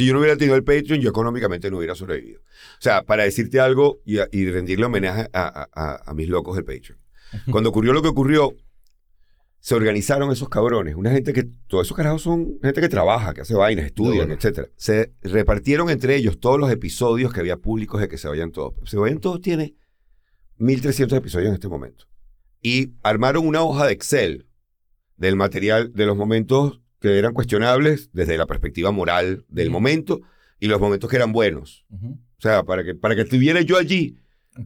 Si yo no hubiera tenido el Patreon, yo económicamente no hubiera sobrevivido. O sea, para decirte algo y, y rendirle homenaje a, a, a, mis locos del Patreon. Cuando ocurrió lo que ocurrió, se organizaron esos cabrones. Una gente que, todos esos carajos son gente que trabaja, que hace vainas, estudian, etc. Se repartieron entre ellos todos los episodios que había públicos de que se vayan todos. Se vayan todos tiene 1300 episodios en este momento. Y armaron una hoja de Excel del material, de los momentos que eran cuestionables desde la perspectiva moral del momento y los momentos que eran buenos. O sea, para que, para que estuviera yo allí.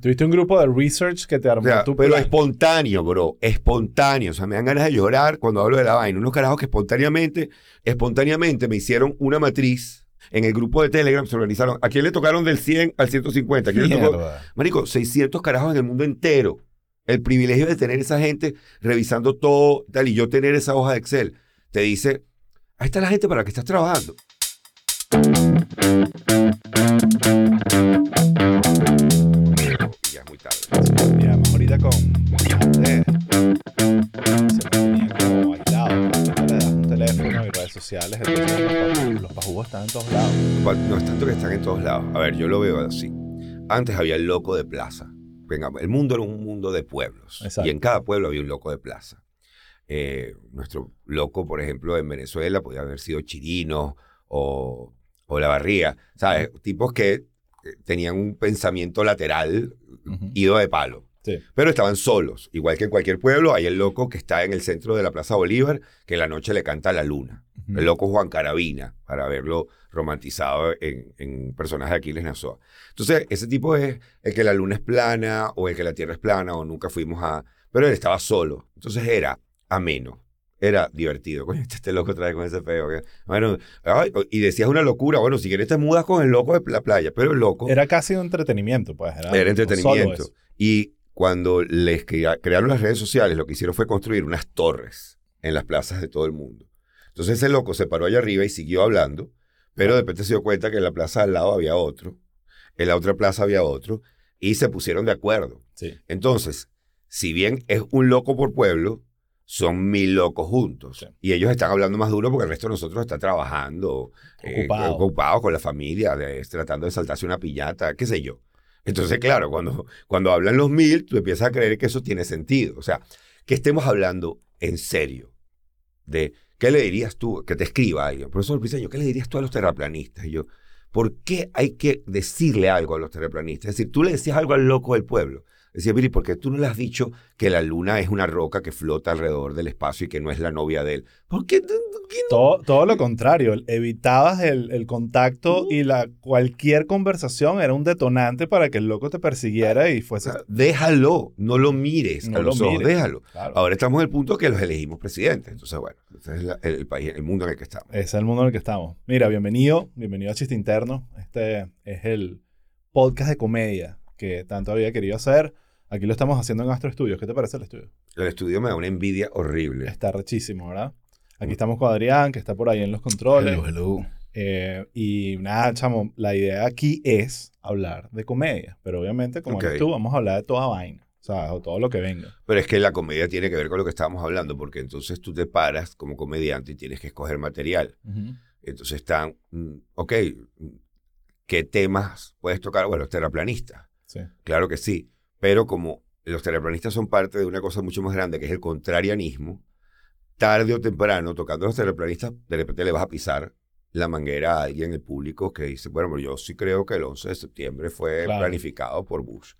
Tuviste un grupo de research que te armó tu Pero espontáneo, bro. Espontáneo. O sea, me dan ganas de llorar cuando hablo de la vaina. Unos carajos que espontáneamente, espontáneamente me hicieron una matriz en el grupo de Telegram se organizaron. ¿A quién le tocaron del 100 al 150? ¿A quién le tocó? Marico, 600 carajos en el mundo entero. El privilegio de tener esa gente revisando todo tal y yo tener esa hoja de Excel te dice, ahí está la gente para la que estás trabajando. Ya es muy tarde. Mira, ahorita con se mantenían como le das un teléfono y redes sociales, entonces los, pajugos están en todos lados. No es tanto que están en todos lados. A ver, yo lo veo así. Antes había el loco de plaza. Venga, el mundo era un mundo de pueblos. Y en cada pueblo había un loco de plaza. Eh, nuestro loco, por ejemplo, en Venezuela podía haber sido Chirino o, o La Barría, ¿sabes? Tipos que eh, tenían un pensamiento lateral ido de palo. Pero estaban solos, igual que en cualquier pueblo, hay el loco que está en el centro de la Plaza Bolívar, que en la noche le canta a la luna. El loco Juan Carabina, para verlo romantizado en, en personajes de Aquiles Nazoa. Entonces, ese tipo es el que la luna es plana, o el que la tierra es plana, o nunca fuimos a... Pero él estaba solo. Entonces era ameno. Era divertido. Coño, este, loco trae con ese feo. Bueno, y decías una locura. Bueno, si quieres te mudas con el loco de la playa, pero el loco. Era casi un entretenimiento, pues. Era, era entretenimiento. Y cuando les crearon las redes sociales, lo que hicieron fue construir unas torres en las plazas de todo el mundo. Entonces ese loco se paró allá arriba y siguió hablando, pero de repente se dio cuenta que en la plaza al lado había otro, en la otra plaza había otro, y se pusieron de acuerdo. Sí. Entonces, si bien es un loco por pueblo, son mil locos juntos. Y ellos están hablando más duro porque el resto de nosotros está trabajando, eh, ocupados con la familia, tratando de saltarse una piñata, qué sé yo. Entonces, claro, cuando, cuando hablan los mil, tú empiezas a creer que eso tiene sentido. O sea, que estemos hablando en serio de qué le dirías tú, que te escriba alguien, profesor Piseño, ¿qué le dirías tú a los terraplanistas? Y yo, ¿por qué hay que decirle algo a los terraplanistas? Es decir, tú le decías algo al loco del pueblo. Decía, Billy, ¿por qué tú no le has dicho que la luna es una roca que flota alrededor del espacio y que no es la novia de él? ¿Por qué? todo, todo, lo contrario, evitabas el, el contacto y la, cualquier conversación era un detonante para que el loco te persiguiera y fuese... déjalo, no lo mires no lo mires. déjalo. Ahora estamos en el punto que los elegimos presidentes. Entonces, bueno, ese es el país, el mundo en el que estamos. Es el mundo en el que estamos. Mira, bienvenido, bienvenido a Chiste Interno. Este es el podcast de comedia que tanto había querido hacer Aquí lo estamos haciendo en Astro Studios. ¿Qué te parece el estudio? El estudio me da una envidia horrible. Está rechísimo, ¿verdad? Aquí estamos con Adrián, que está por ahí en los controles. Hello, hello. Eh, y nada, chamo, la idea aquí es hablar de comedia. Pero obviamente, como okay. tú, vamos a hablar de toda vaina. O sea, o todo lo que venga. Pero es que la comedia tiene que ver con lo que estábamos hablando, porque entonces tú te paras como comediante y tienes que escoger material. Entonces están, mm, ok, ¿qué temas puedes tocar? Bueno, terraplanistas. Sí. Claro que sí. Pero como los terraplanistas son parte de una cosa mucho más grande, que es el contrarianismo, tarde o temprano, tocando a los terraplanistas, de repente le vas a pisar la manguera a alguien en el público que dice, bueno, yo sí creo que el 11 de septiembre fue planificado por Bush.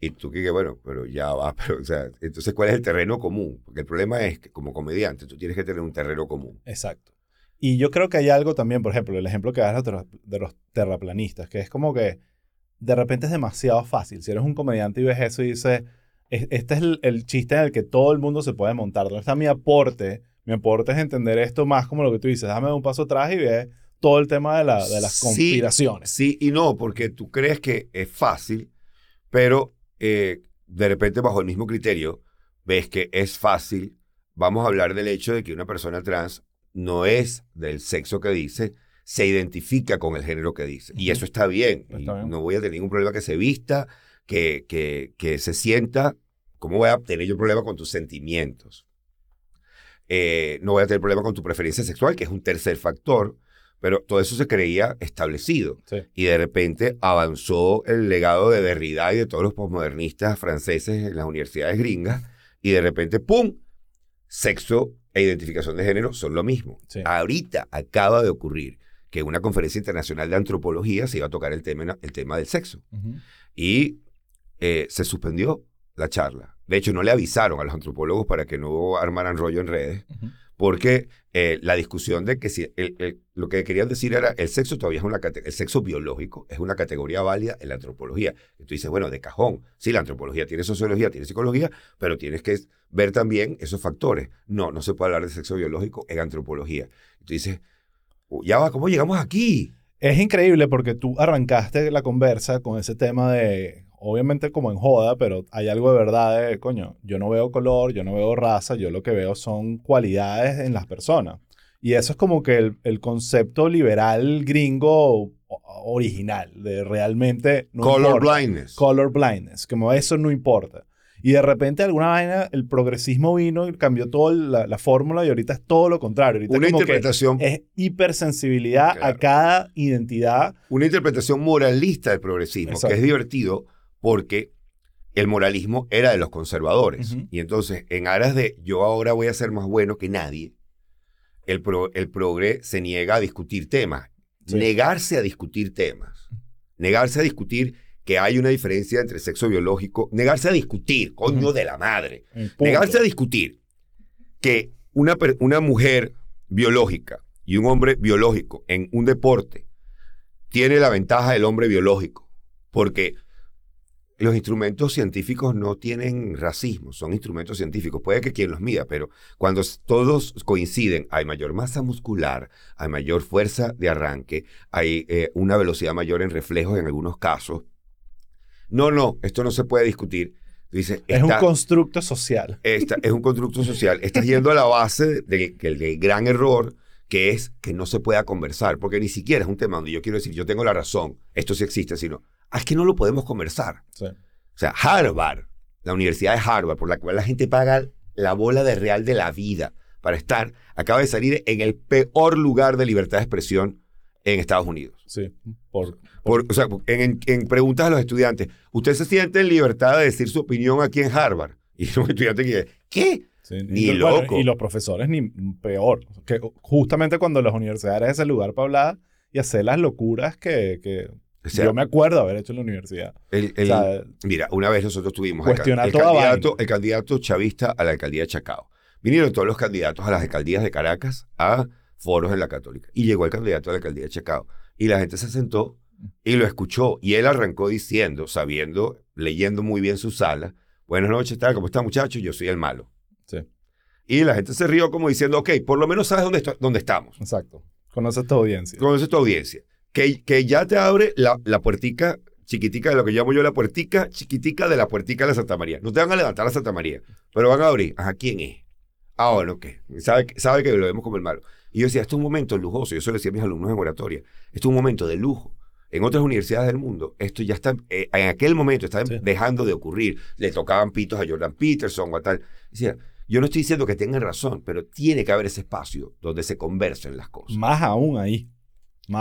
Y tú que, bueno, pero ya va, pero, o sea, entonces, ¿cuál es el terreno común? Porque el problema es que como comediante tú tienes que tener un terreno común. Exacto. Y yo creo que hay algo también, por ejemplo, el ejemplo que das de los terraplanistas, que es como que de repente es demasiado fácil. Si eres un comediante y ves eso y dices, este es el, chiste en el que todo el mundo se puede montar. ¿Dónde está mi aporte? Mi aporte es entender esto más como lo que tú dices. Dame un paso atrás y ve todo el tema de, la, de las conspiraciones. Sí, y no, porque tú crees que es fácil, pero eh, de repente bajo el mismo criterio ves que es fácil. Vamos a hablar del hecho de que una persona trans no es del sexo que dice, se identifica con el género que dice. Y eso está bien. No voy a tener ningún problema que se vista, que, que, que se sienta. ¿Cómo voy a tener yo problema con tus sentimientos? Eh, no voy a tener problema con tu preferencia sexual, que es un tercer factor, pero todo eso se creía establecido. Y de repente avanzó el legado de Derrida y de todos los posmodernistas franceses en las universidades gringas, y de repente, ¡pum! Sexo e identificación de género son lo mismo. Ahorita acaba de ocurrir que en una conferencia internacional de antropología se iba a tocar el tema, el tema del sexo. Y eh, se suspendió la charla. De hecho, no le avisaron a los antropólogos para que no armaran rollo en redes, porque eh, la discusión de que si lo que querían decir era el sexo todavía es una el sexo biológico es una categoría válida en la antropología. Y tú dices, bueno, de cajón, sí, la antropología tiene sociología, tiene psicología, pero tienes que ver también esos factores. No, no se puede hablar de sexo biológico en antropología. Y tú dices, ya va, ¿cómo llegamos aquí? Es increíble porque tú arrancaste la conversa con ese tema de obviamente como en joda, pero hay algo de verdad de, coño, yo no veo color, yo no veo raza, yo lo que veo son cualidades en las personas. Y eso es como que el, concepto liberal gringo original, de realmente... color blindness. Color blindness, como eso no importa. Y de repente, alguna vaina, el progresismo vino y cambió toda la, fórmula y ahorita es todo lo contrario. Una interpretación. es hipersensibilidad a cada identidad. Una interpretación moralista del progresismo, que es divertido porque el moralismo era de los conservadores. Y entonces, en aras de yo ahora voy a ser más bueno que nadie, el, el progre se niega a discutir temas. Negarse a discutir temas. Negarse a discutir que hay una diferencia entre sexo biológico. Negarse a discutir, coño de la madre. Negarse a discutir que una, una mujer biológica y un hombre biológico en un deporte tiene la ventaja del hombre biológico. Porque los instrumentos científicos no tienen racismo, son instrumentos científicos. Puede que quien los mida, pero cuando todos coinciden, hay mayor masa muscular, hay mayor fuerza de arranque, hay eh, una velocidad mayor en reflejos en algunos casos. No, no, esto no se puede discutir. Dice, es un constructo social. Esta, es un constructo social. Estás yendo a la base del de, gran error que es que no se pueda conversar, porque ni siquiera es un tema donde yo quiero decir, yo tengo la razón, esto sí existe, sino Ah, es que no lo podemos conversar. O sea, Harvard, la Universidad de Harvard, por la cual la gente paga la bola de real de la vida para estar, acaba de salir en el peor lugar de libertad de expresión en Estados Unidos. Sí, por, o sea, en, preguntas a los estudiantes, ¿usted se siente en libertad de decir su opinión aquí en Harvard? Y los estudiantes que ¿qué? ni loco. y los profesores ni peor. Que justamente cuando las universidades es el lugar para hablar y hacer las locuras que yo me acuerdo haber hecho en la universidad. mira, una vez nosotros tuvimos el, candidato, el candidato chavista a la alcaldía de Chacao. Vinieron todos los candidatos a las alcaldías de Caracas a foros en la Católica. Y llegó el candidato a la alcaldía de Chacao. Y la gente se sentó y lo escuchó. Y él arrancó diciendo, sabiendo, leyendo muy bien su sala, buenas noches, tal, ¿cómo está muchachos? Yo soy el malo. Sí. Y la gente se rió como diciendo, ok, por lo menos sabes dónde, dónde estamos. Exacto. Conoces tu audiencia. Conoces tu audiencia que, que ya te abre la, la puertica chiquitica de lo que llamo yo la puertica chiquitica de la puertica de la Santa María. No te van a levantar la Santa María, pero van a abrir. Ajá, ¿quién es? Ah, bueno, ¿qué? Sabe, sabe que lo vemos como el malo. Y yo decía, esto es un momento lujoso. Yo se lo decía a mis alumnos en oratoria. Esto es un momento de lujo. En otras universidades del mundo, esto ya está, eh, en aquel momento está dejando de ocurrir. Le tocaban pitos a Jordan Peterson o a tal. Decía, yo no estoy diciendo que tengan razón, pero tiene que haber ese espacio donde se conversen las cosas. Más aún ahí.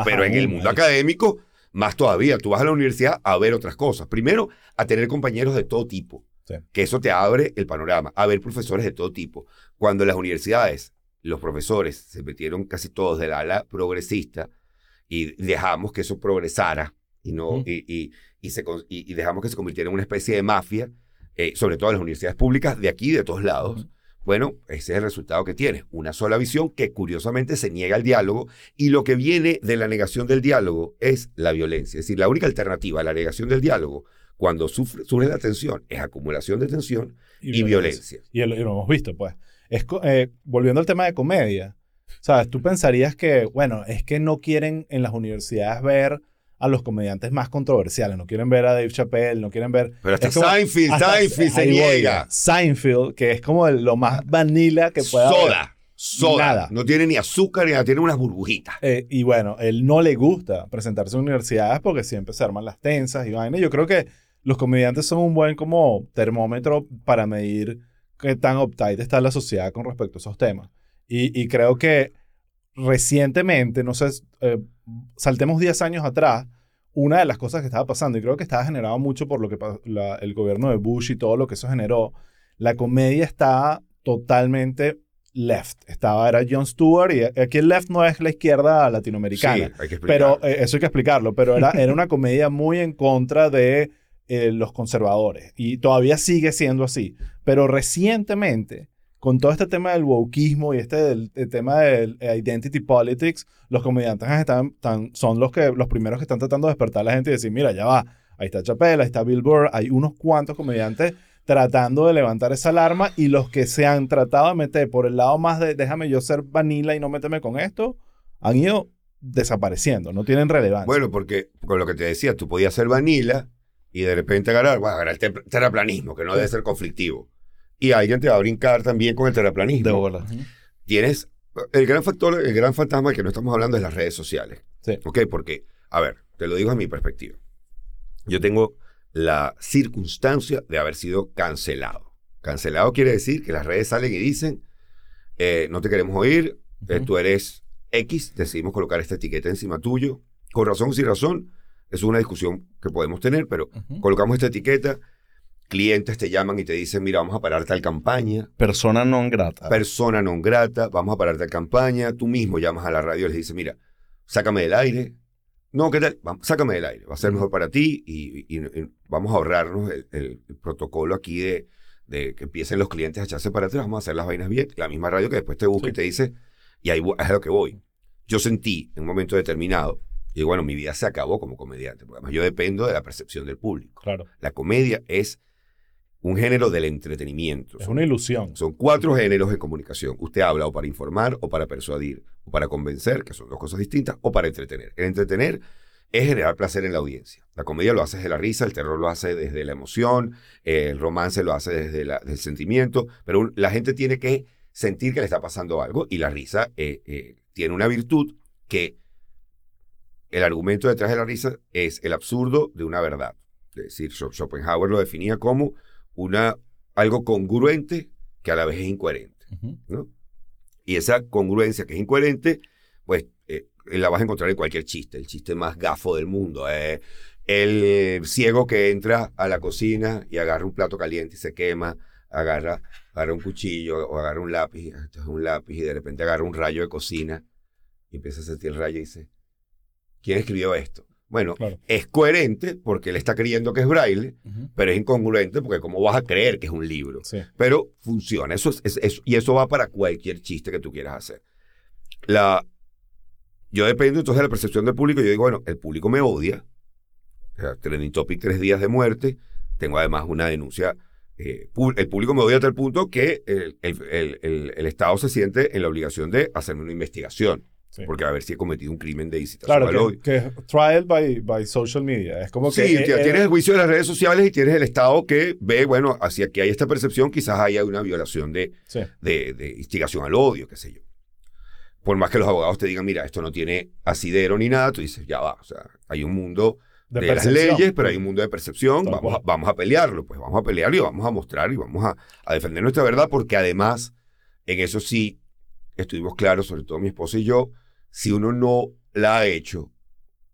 Pero en el mundo académico, más todavía, tú vas a la universidad a ver otras cosas. Primero, a tener compañeros de todo tipo, que eso te abre el panorama, a ver profesores de todo tipo. Cuando las universidades, los profesores se metieron casi todos del ala progresista y dejamos que eso progresara y, no, y, y, se, y, dejamos que se convirtiera en una especie de mafia, eh, sobre todo en las universidades públicas de aquí y de todos lados. Bueno, ese es el resultado que tiene. Una sola visión que curiosamente se niega al diálogo y lo que viene de la negación del diálogo es la violencia. Es decir, la única alternativa a la negación del diálogo cuando sufre, surge la tensión es acumulación de tensión y, violencia. Y, lo, hemos visto, pues. Es, eh, volviendo al tema de comedia, ¿sabes? Tú pensarías que, bueno, es que no quieren en las universidades ver a los comediantes más controversiales. No quieren ver a Dave Chappelle, no quieren ver... Pero hasta Seinfeld, Seinfeld se niega. Seinfeld, que es como lo más vanilla que pueda Soda. Soda. No tiene ni azúcar ni nada, tiene unas burbujitas. Eh, y bueno, él no le gusta presentarse en universidades porque siempre se arman las tensas y vaina. Yo creo que los comediantes son un buen como termómetro para medir qué tan uptight está la sociedad con respecto a esos temas. Y, y creo que recientemente, no sé, eh, saltemos 10 años atrás, una de las cosas que estaba pasando, y creo que estaba generado mucho por lo que el gobierno de Bush y todo lo que eso generó, la comedia está totalmente left. Estaba, era Jon Stewart y aquí el left no es la izquierda latinoamericana. Sí, hay que pero eh, eso hay que explicarlo, pero era, era una comedia muy en contra de eh, los conservadores y todavía sigue siendo así. Pero recientemente con todo este tema del wokismo y este el tema del identity politics, los comediantes están, son los, que, los primeros que están tratando de despertar a la gente y decir, mira, ya va, ahí está Chappelle, ahí está Bill Burr, hay unos cuantos comediantes tratando de levantar esa alarma y los que se han tratado de meter por el lado más de déjame yo ser vanilla y no meterme con esto, han ido desapareciendo, no tienen relevancia. Bueno, porque con lo que te decía, tú podías ser vanilla y de repente agarrar, bueno, agarrar el terraplanismo, que no debe ser conflictivo y alguien te va a brincar también con el terraplanismo. De Tienes el gran factor, el gran fantasma que no estamos hablando es las redes sociales. Sí. ¿Ok? Porque, a ver, te lo digo a mi perspectiva. Yo tengo la circunstancia de haber sido cancelado. Cancelado quiere decir que las redes salen y dicen, eh, no te queremos oír, eh, tú eres X, decidimos colocar esta etiqueta encima tuyo, con razón o sin razón, es una discusión que podemos tener, pero colocamos esta etiqueta clientes te llaman y te dicen, mira, vamos a parar tal campaña. Persona non grata. Persona non grata, vamos a parar tal campaña. Tú mismo llamas a la radio y les dices, mira, sácame del aire. No, ¿qué tal? sácame del aire, va a ser mejor para ti y, vamos a ahorrarnos el, protocolo aquí de, de, que empiecen los clientes a echarse para atrás, vamos a hacer las vainas bien. La misma radio que después te busca y te dice, y ahí es a lo que voy. Yo sentí en un momento determinado, y bueno, mi vida se acabó como comediante, porque además yo dependo de la percepción del público. Claro. La comedia es un género del entretenimiento. Es una ilusión. Son cuatro géneros de comunicación. Usted habla o para informar, o para persuadir, o para convencer, que son dos cosas distintas, o para entretener. El entretener es generar placer en la audiencia. La comedia lo hace desde la risa, el terror lo hace desde la emoción, el romance lo hace desde el sentimiento, pero la gente tiene que sentir que le está pasando algo y la risa eh, eh, tiene una virtud que el argumento detrás de la risa es el absurdo de una verdad. Es decir, Schopenhauer lo definía como una, algo congruente que a la vez es incoherente. ¿no? Y esa congruencia que es incoherente, pues eh, la vas a encontrar en cualquier chiste, el chiste más gafo del mundo. Eh, el ciego que entra a la cocina y agarra un plato caliente y se quema, agarra, agarra un cuchillo o agarra un lápiz, esto es un lápiz y de repente agarra un rayo de cocina y empieza a sentir el rayo y dice, ¿quién escribió esto? Bueno, es coherente porque él está creyendo que es braille, pero es incongruente porque cómo vas a creer que es un libro. Pero funciona, eso es, y eso va para cualquier chiste que tú quieras hacer. La, yo dependo entonces de la percepción del público. Yo digo, bueno, el público me odia. O sea, trending topic tres días de muerte. Tengo además una denuncia. Eh, el público me odia hasta el punto que el, el Estado se siente en la obligación de hacerme una investigación. Porque a ver si he cometido un crimen de incitación claro, que, que, trial by, by, social media. Es como que. Sí, tienes el juicio de las redes sociales y tienes el Estado que ve, bueno, hacia que hay esta percepción, quizás haya una violación de, de, de, instigación al odio, qué sé yo. Por más que los abogados te digan, mira, esto no tiene asidero ni nada, tú dices, ya va. O sea, hay un mundo de, las leyes, pero hay un mundo de percepción. Vamos a, vamos a pelearlo, pues vamos a pelearlo y vamos a mostrar y vamos a, a defender nuestra verdad, porque además, en eso sí estuvimos claros, sobre todo mi esposa y yo, si uno no la ha hecho,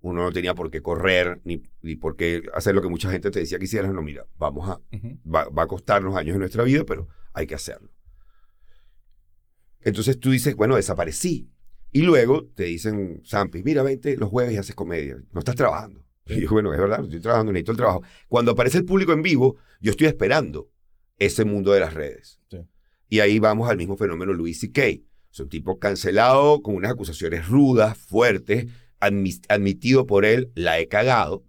uno no tenía por qué correr ni, ni por qué hacer lo que mucha gente te decía que hicieras. No, mira, vamos a, va, a costarnos años de nuestra vida, pero hay que hacerlo. Entonces tú dices, bueno, desaparecí. Y luego te dicen, Sampi, mira, vente los jueves y haces comedia. No estás trabajando. Y yo, bueno, es verdad, estoy trabajando, necesito el trabajo. Cuando aparece el público en vivo, yo estoy esperando ese mundo de las redes. Y ahí vamos al mismo fenómeno Luis y Kay. Es un tipo cancelado con unas acusaciones rudas, fuertes, admitido por él, la he cagado,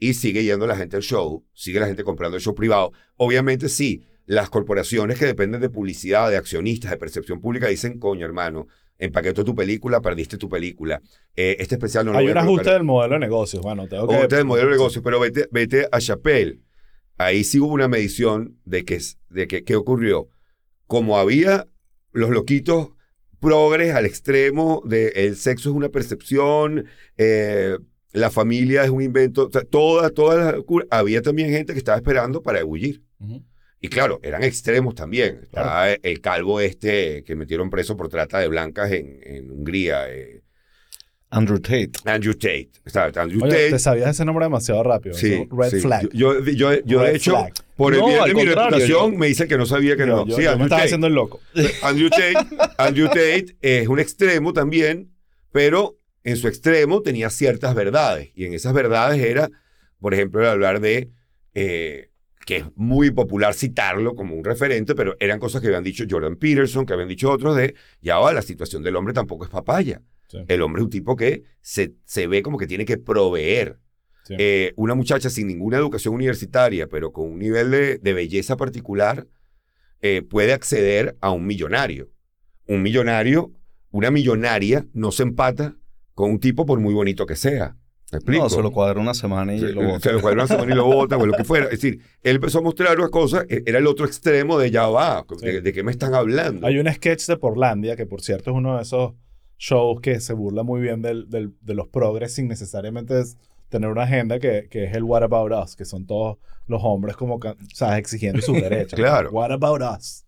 y sigue yendo la gente al show, sigue la gente comprando el show privado. Obviamente sí, las corporaciones que dependen de publicidad, de accionistas, de percepción pública, dicen, coño hermano, empaquetó tu película, perdiste tu película. Eh, este especial no lo Hay un ajuste del modelo de negocios, bueno, tengo que... Ajuste del modelo de negocios, pero vete, vete a Chappelle. Ahí sí hubo una medición de que, de que, qué ocurrió. Como había los loquitos progres al extremo de el sexo es una percepción, eh, la familia es un invento, toda, toda había también gente que estaba esperando para ebullir. Y claro, eran extremos también. Estaba el calvo este que metieron preso por trata de blancas en, en Hungría. Eh. Andrew Tate. Andrew Tate. Andrew Oye, Te sabías ese nombre demasiado rápido. Sí. Red flag. Yo, yo, yo de hecho, por el bien de mi reputación, me dicen que no sabía que no. sí, Andrew estaba haciendo el loco. Andrew Tate, Andrew Tate es un extremo también, pero en su extremo tenía ciertas verdades. Y en esas verdades era, por ejemplo, hablar de. Eh, que es muy popular citarlo como un referente, pero eran cosas que habían dicho Jordan Peterson, que habían dicho otros de, ya va, la situación del hombre tampoco es papaya. El hombre es un tipo que se, se ve como que tiene que proveer. Eh, una muchacha sin ninguna educación universitaria, pero con un nivel de, de belleza particular, eh, puede acceder a un millonario. Un millonario, una millonaria, no se empata con un tipo por muy bonito que sea. No, se lo cuadra una semana y lo bota. Se lo cuadra una semana y lo bota, o lo que fuera. Es decir, él empezó a mostrar unas cosas, e, era el otro extremo de ya va, de, qué me están hablando. Hay un sketch de Portlandia, que por cierto es uno de esos shows que se burla muy bien del, del, de los progres sin necesariamente tener una agenda, que, que, es el What About Us, que son todos los hombres como, ¿sabes? exigiendo sus derechos. claro. What About Us.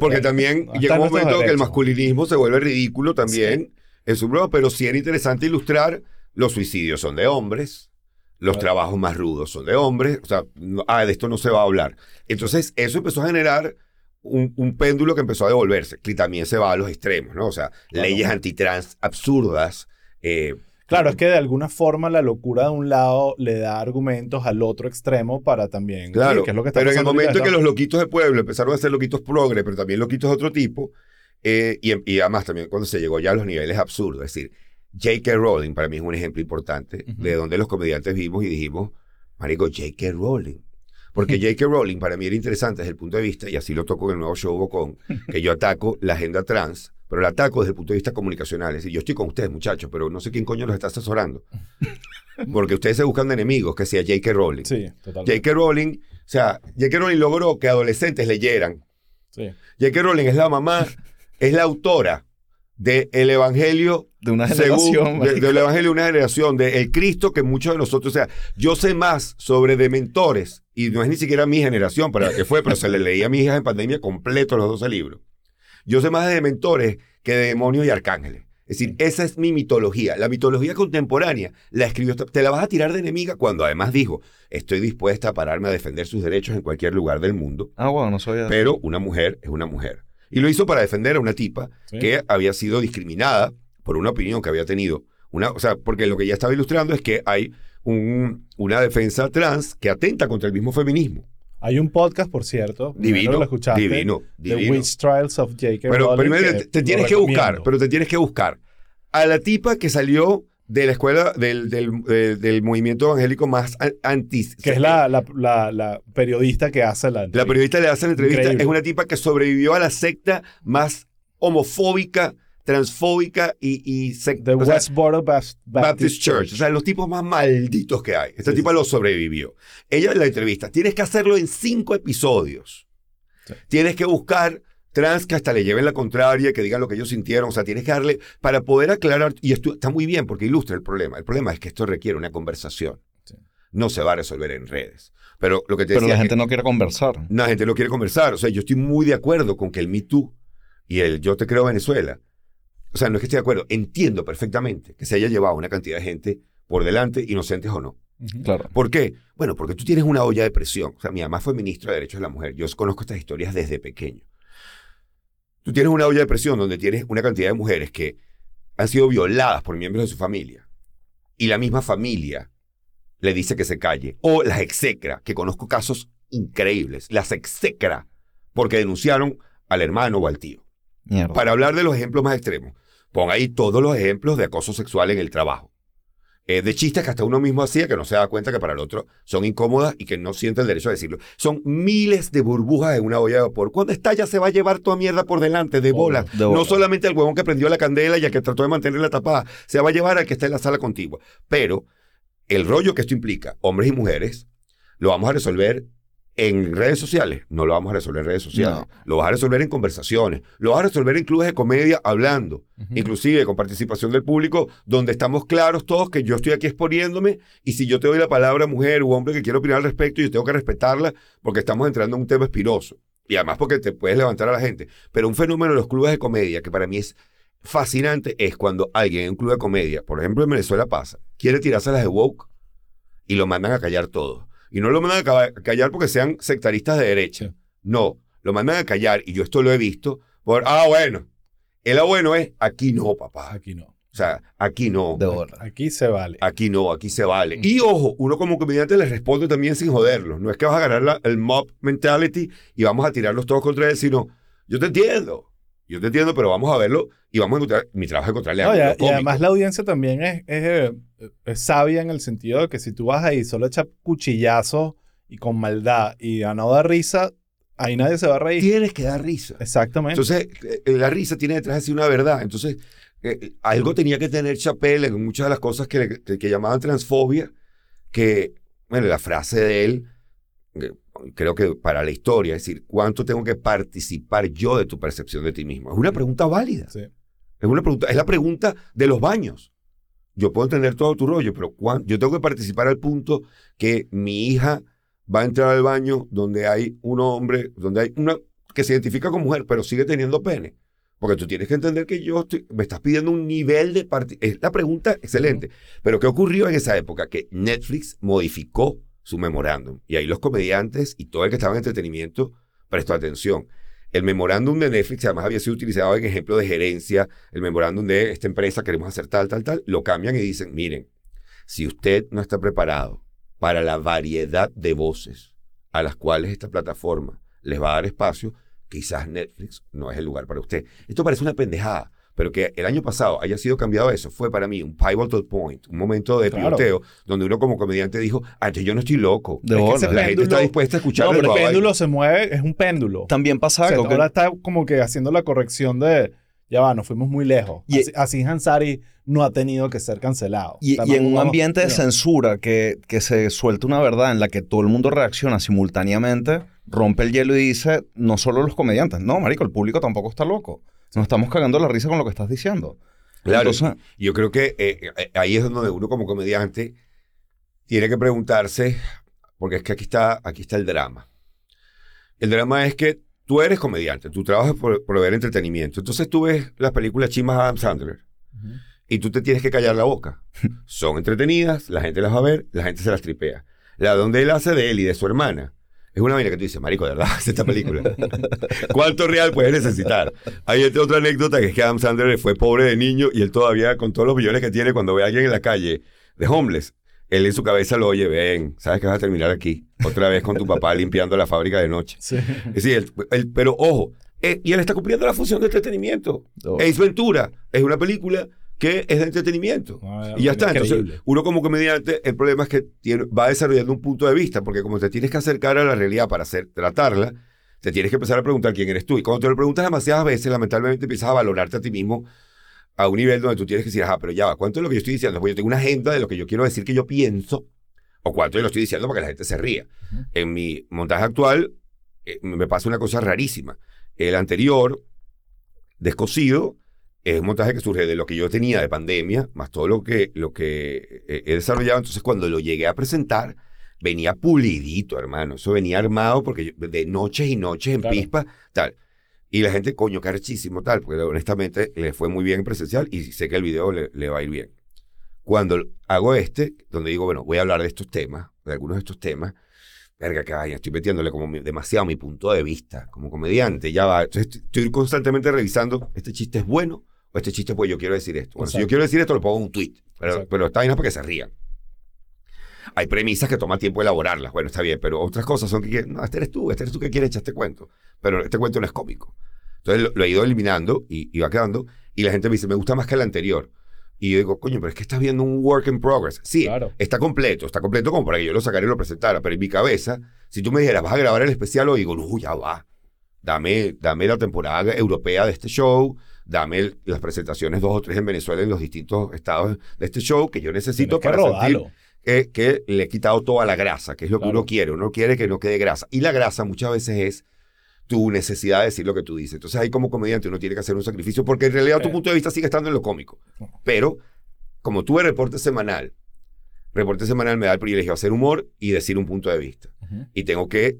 Porque también llega un momento que el masculinismo se vuelve ridículo también en su broma, pero sí era interesante ilustrar los suicidios son de hombres, los trabajos más rudos son de hombres, o sea, ah, de esto no se va a hablar. Entonces, eso empezó a generar un, péndulo que empezó a devolverse, que también se va a los extremos, ¿no? O sea, leyes antitrans absurdas. Eh, claro, es que de alguna forma la locura de un lado le da argumentos al otro extremo para también. Claro, que es lo que pero en el momento en que los loquitos de pueblo empezaron a ser loquitos progre, pero también loquitos de otro tipo, eh, y, y, además también cuando se llegó ya a los niveles absurdos, es decir, J.K. Rowling para mí es un ejemplo importante de donde los comediantes vimos y dijimos, marico, J.K. Rowling. Porque J.K. Rowling para mí era interesante desde el punto de vista, y así lo toco en el nuevo show con que yo ataco la agenda trans, pero la ataco desde el punto de vista comunicacional. Es decir, yo estoy con ustedes, muchachos, pero no sé quién coño los está asesorando. Porque ustedes se buscan de enemigos, que sea J.K. Rowling. Sí, totalmente. J.K. Rowling, o sea, J.K. Rowling logró que adolescentes leyeran. Sí. J.K. Rowling es la mamá, es la autora del Evangelio de una generación. del Evangelio de una generación, del Cristo que muchos de nosotros, o sea, yo sé más sobre dementores, y no es ni siquiera mi generación para la que fue, pero se le leía a mi hija en pandemia completo los 12 libros. Yo sé más de dementores que de demonios y arcángeles. Es decir, esa es mi mitología. La mitología contemporánea la escribió, te la vas a tirar de enemiga cuando además dijo, estoy dispuesta a pararme a defender sus derechos en cualquier lugar del mundo. Ah, bueno, no soy Pero una mujer es una mujer. Y lo hizo para defender a una tipa que había sido discriminada por una opinión que había tenido. Una, o sea, porque lo que ella estaba ilustrando es que hay un, una defensa trans que atenta contra el mismo feminismo. Hay un podcast, por cierto. Divino. Lo escuchaste, divino. The Witch Trials of J.K. Pero primero te, tienes que buscar, pero te tienes que buscar a la tipa que salió de la escuela del, del, movimiento evangélico más anti... Que es la, la, periodista que hace la entrevista. La periodista le hace la entrevista. Es una tipa que sobrevivió a la secta más homofóbica, transfóbica y... y The Westboro Baptist, Church. O sea, los tipos más malditos que hay. Esta tipa lo sobrevivió. Ella en la entrevista, tienes que hacerlo en cinco episodios. Tienes que buscar trans que hasta le lleven la contraria, que digan lo que ellos sintieron. O sea, tienes que darle para poder aclarar. Y esto está muy bien porque ilustra el problema. El problema es que esto requiere una conversación. No se va a resolver en redes. Pero lo que te Pero la gente no quiere conversar. La gente no quiere conversar. O sea, yo estoy muy de acuerdo con que el Me Too y el Yo te creo Venezuela. O sea, no es que esté de acuerdo. Entiendo perfectamente que se haya llevado una cantidad de gente por delante, inocentes o no. Claro. ¿Por qué? Bueno, porque tú tienes una olla de presión. O sea, mi mamá fue ministra de Derechos de la Mujer. Yo conozco estas historias desde pequeño. Tú tienes una olla de presión donde tienes una cantidad de mujeres que han sido violadas por miembros de su familia y la misma familia le dice que se calle o las execra, que conozco casos increíbles, las execra porque denunciaron al hermano o al tío. Para hablar de los ejemplos más extremos, pon ahí todos los ejemplos de acoso sexual en el trabajo. Eh, de chistes que hasta uno mismo hacía que no se da cuenta que para el otro son incómodas y que no siente el derecho a decirlo. Son miles de burbujas en una olla de vapor. Cuando estalla se va a llevar toda mierda por delante de bola. No solamente al huevón que prendió la candela y al que trató de mantenerla tapada, se va a llevar al que está en la sala contigua. Pero el rollo que esto implica, hombres y mujeres, lo vamos a resolver en redes sociales, no lo vamos a resolver en redes sociales. Lo vas a resolver en conversaciones. Lo vas a resolver en clubes de comedia hablando. Inclusive con participación del público, donde estamos claros todos que yo estoy aquí exponiéndome y si yo te doy la palabra mujer u hombre que quiero opinar al respecto, yo tengo que respetarla porque estamos entrando en un tema espiroso. Y además porque te puedes levantar a la gente. Pero un fenómeno de los clubes de comedia que para mí es fascinante es cuando alguien en un club de comedia, por ejemplo en Venezuela pasa, quiere tirarse las de woke y lo mandan a callar todo. Y no lo mandan a callar porque sean sectaristas de derecha. No, lo mandan a callar, y yo esto lo he visto, por, ah, bueno, el ah, bueno es, aquí no, papá. Aquí no. O sea, aquí no. De Aquí se vale. Aquí no, aquí se vale. Mm. Y ojo, uno como comediante les responde también sin joderlos. No es que vas a ganar el mob mentality y vamos a tirarlos todos contra él, sino, yo te entiendo. Yo te entiendo, pero vamos a verlo y vamos a encontrar, mi trabajo es encontrarle no, y, además la audiencia también es, es, es, sabia en el sentido de que si tú vas ahí solo echar cuchillazos y con maldad y a no dar risa, ahí nadie se va a reír. Tienes que dar risa. Exactamente. Entonces, eh, la risa tiene detrás de una verdad. Entonces, eh, algo tenía que tener Chappelle en muchas de las cosas que, que, que llamaban transfobia, que, bueno, la frase de él creo que para la historia, es decir, ¿cuánto tengo que participar yo de tu percepción de ti mismo? Es una pregunta válida. Es una pregunta, es la pregunta de los baños. Yo puedo entender todo tu rollo, pero yo tengo que participar al punto que mi hija va a entrar al baño donde hay un hombre, donde hay una que se identifica como mujer, pero sigue teniendo pene. Porque tú tienes que entender que yo me estás pidiendo un nivel de participación. Es la pregunta excelente. Pero ¿qué ocurrió en esa época? Que Netflix modificó su memorándum. Y ahí los comediantes y todo el que estaba en entretenimiento prestó atención. El memorándum de Netflix además había sido utilizado en ejemplo de gerencia, el memorándum de esta empresa queremos hacer tal, tal, tal, lo cambian y dicen, miren, si usted no está preparado para la variedad de voces a las cuales esta plataforma les va a dar espacio, quizás Netflix no es el lugar para usted. Esto parece una pendejada, pero que el año pasado haya sido cambiado eso, fue para mí un pivotal point, un momento de piloteo, donde uno como comediante dijo, ah, yo no estoy loco. De la gente está dispuesta a escuchar. No, pero el péndulo se mueve, es un péndulo. También pasa algo. ahora está como que haciendo la corrección de, ya va, nos fuimos muy lejos. Y, así, Hansari no ha tenido que ser cancelado. Y, en un ambiente de censura que, que se suelta una verdad en la que todo el mundo reacciona simultáneamente, rompe el hielo y dice, no solo los comediantes, no, marico, el público tampoco está loco. Nos estamos cagando la risa con lo que estás diciendo. Claro, yo creo que eh, eh, ahí es donde uno como comediante tiene que preguntarse, porque es que aquí está, aquí está el drama. El drama es que tú eres comediante, tú trabajas por proveer entretenimiento. Entonces tú ves las películas chimas Adam Sandler y tú te tienes que callar la boca. Son entretenidas, la gente las va a ver, la gente se las tripea. La donde él hace de él y de su hermana es una vaina que tú dices, marico, de verdad, es esta película. ¿Cuánto real puedes necesitar? Hay otra anécdota que es que Adam Sandler fue pobre de niño y él todavía, con todos los billones que tiene, cuando ve a alguien en la calle de homeless, él en su cabeza lo oye, ven, sabes que vas a terminar aquí, otra vez con tu papá limpiando la fábrica de noche. Sí. Es decir, pero ojo, eh, y él está cumpliendo la función de entretenimiento. Es Ace Ventura es una película que es de entretenimiento. Ah, y ya está. Entonces, uno como comediante, el problema es que va desarrollando un punto de vista, porque como te tienes que acercar a la realidad para hacer, tratarla, te tienes que empezar a preguntar quién eres tú. Y cuando te lo preguntas demasiadas veces, lamentablemente empiezas a valorarte a ti mismo a un nivel donde tú tienes que decir, ajá, pero ya va, ¿cuánto es lo que yo estoy diciendo? Pues yo tengo una agenda de lo que yo quiero decir que yo pienso, o cuánto yo lo estoy diciendo para que la gente se ría. En mi montaje actual eh, me pasa una cosa rarísima. El anterior, descosido, es un montaje que surge de lo que yo tenía de pandemia, más todo lo que, lo que he desarrollado. Entonces, cuando lo llegué a presentar, venía pulidito, hermano. Eso venía armado porque de noches y noches en pispa, tal. Y la gente, coño, carchísimo, tal, porque honestamente le fue muy bien en presencial y sé que el video le, va a ir bien. Cuando hago este, donde digo, bueno, voy a hablar de estos temas, de algunos de estos temas, verga, que vaya, estoy metiéndole como demasiado mi punto de vista como comediante, ya va. Entonces, estoy constantemente revisando, este chiste es bueno, o este chiste, pues yo quiero decir esto. Bueno, si yo quiero decir esto, lo pongo en un tweet. Pero, pero está bien porque se rían. Hay premisas que toma tiempo elaborarlas. Bueno, está bien, pero otras cosas son que, no, este eres tú, este eres tú que quieres echar este cuento. Pero este cuento no es cómico. Entonces lo, he ido eliminando y, va quedando. Y la gente me dice, me gusta más que el anterior. Y yo digo, coño, pero es que estás viendo un work in progress. Sí, está completo, está completo como para que yo lo sacara y lo presentara. Pero en mi cabeza, si tú me dijeras, vas a grabar el especial, o digo, no, ya va. Dame, dame la temporada europea de este show, dame las presentaciones dos o tres en Venezuela en los distintos estados de este show que yo necesito para sentir que, que le he quitado toda la grasa, que es lo que uno quiere. Uno quiere que no quede grasa. Y la grasa muchas veces es tu necesidad de decir lo que tú dices. Entonces ahí como comediante uno tiene que hacer un sacrificio porque en realidad tu punto de vista sigue estando en lo cómico. Pero como tuve reporte semanal, reporte semanal me da el privilegio de hacer humor y decir un punto de vista. Y tengo que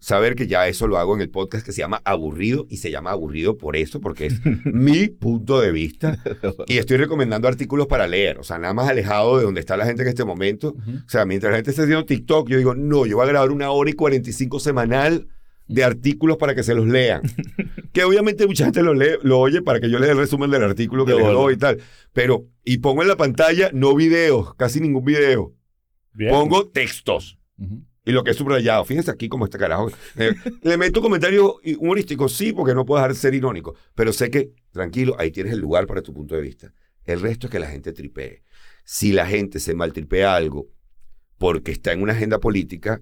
saber que ya eso lo hago en el podcast que se llama Aburrido y se llama Aburrido por eso, porque es mi punto de vista. Y estoy recomendando artículos para leer, o sea, nada más alejado de donde está la gente en este momento. O sea, mientras la gente esté haciendo TikTok, yo digo, no, yo voy a grabar una hora y 45 semanal de artículos para que se los lean. que obviamente mucha gente lo, lee, lo oye para que yo lea el resumen del artículo que le doy y tal. Pero, y pongo en la pantalla no videos, casi ningún video. Pongo textos. Y lo que es subrayado. Fíjense aquí cómo está carajo. Eh, le meto comentarios humorísticos, sí, porque no puedo dejar de ser irónico. Pero sé que, tranquilo, ahí tienes el lugar para tu punto de vista. El resto es que la gente tripee. Si la gente se maltripea algo porque está en una agenda política,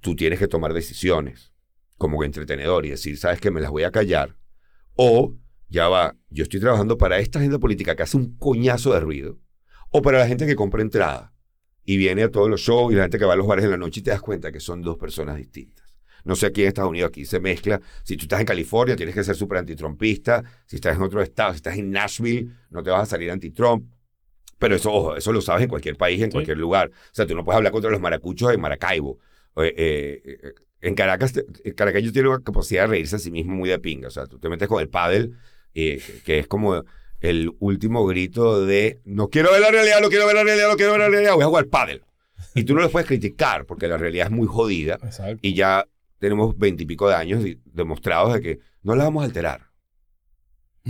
tú tienes que tomar decisiones como entretenedor y decir, sabes que me las voy a callar. O, ya va, yo estoy trabajando para esta agenda política que hace un coñazo de ruido. O para la gente que compra entrada y viene a todos los shows y la gente que va a los bares en la noche y te das cuenta que son dos personas distintas. No sé aquí en Estados Unidos, aquí se mezcla. Si tú estás en California, tienes que ser súper antitrumpista. Si estás en otro estado, si estás en Nashville, no te vas a salir anti-Trump. Pero eso, ojo, eso lo sabes en cualquier país, en cualquier lugar. O sea, tú no puedes hablar contra los maracuchos en Maracaibo. Eh, eh, en Caracas, el caraqueño tiene una capacidad de reírse a sí mismo muy de pinga. O sea, tú te metes con el pádel, eh, que es como el último grito de no quiero ver la realidad, no quiero ver la realidad, no quiero ver la realidad, voy a jugar pádel. Y tú no lo puedes criticar porque la realidad es muy jodida y ya tenemos veintipico de años demostrados de que no la vamos a alterar.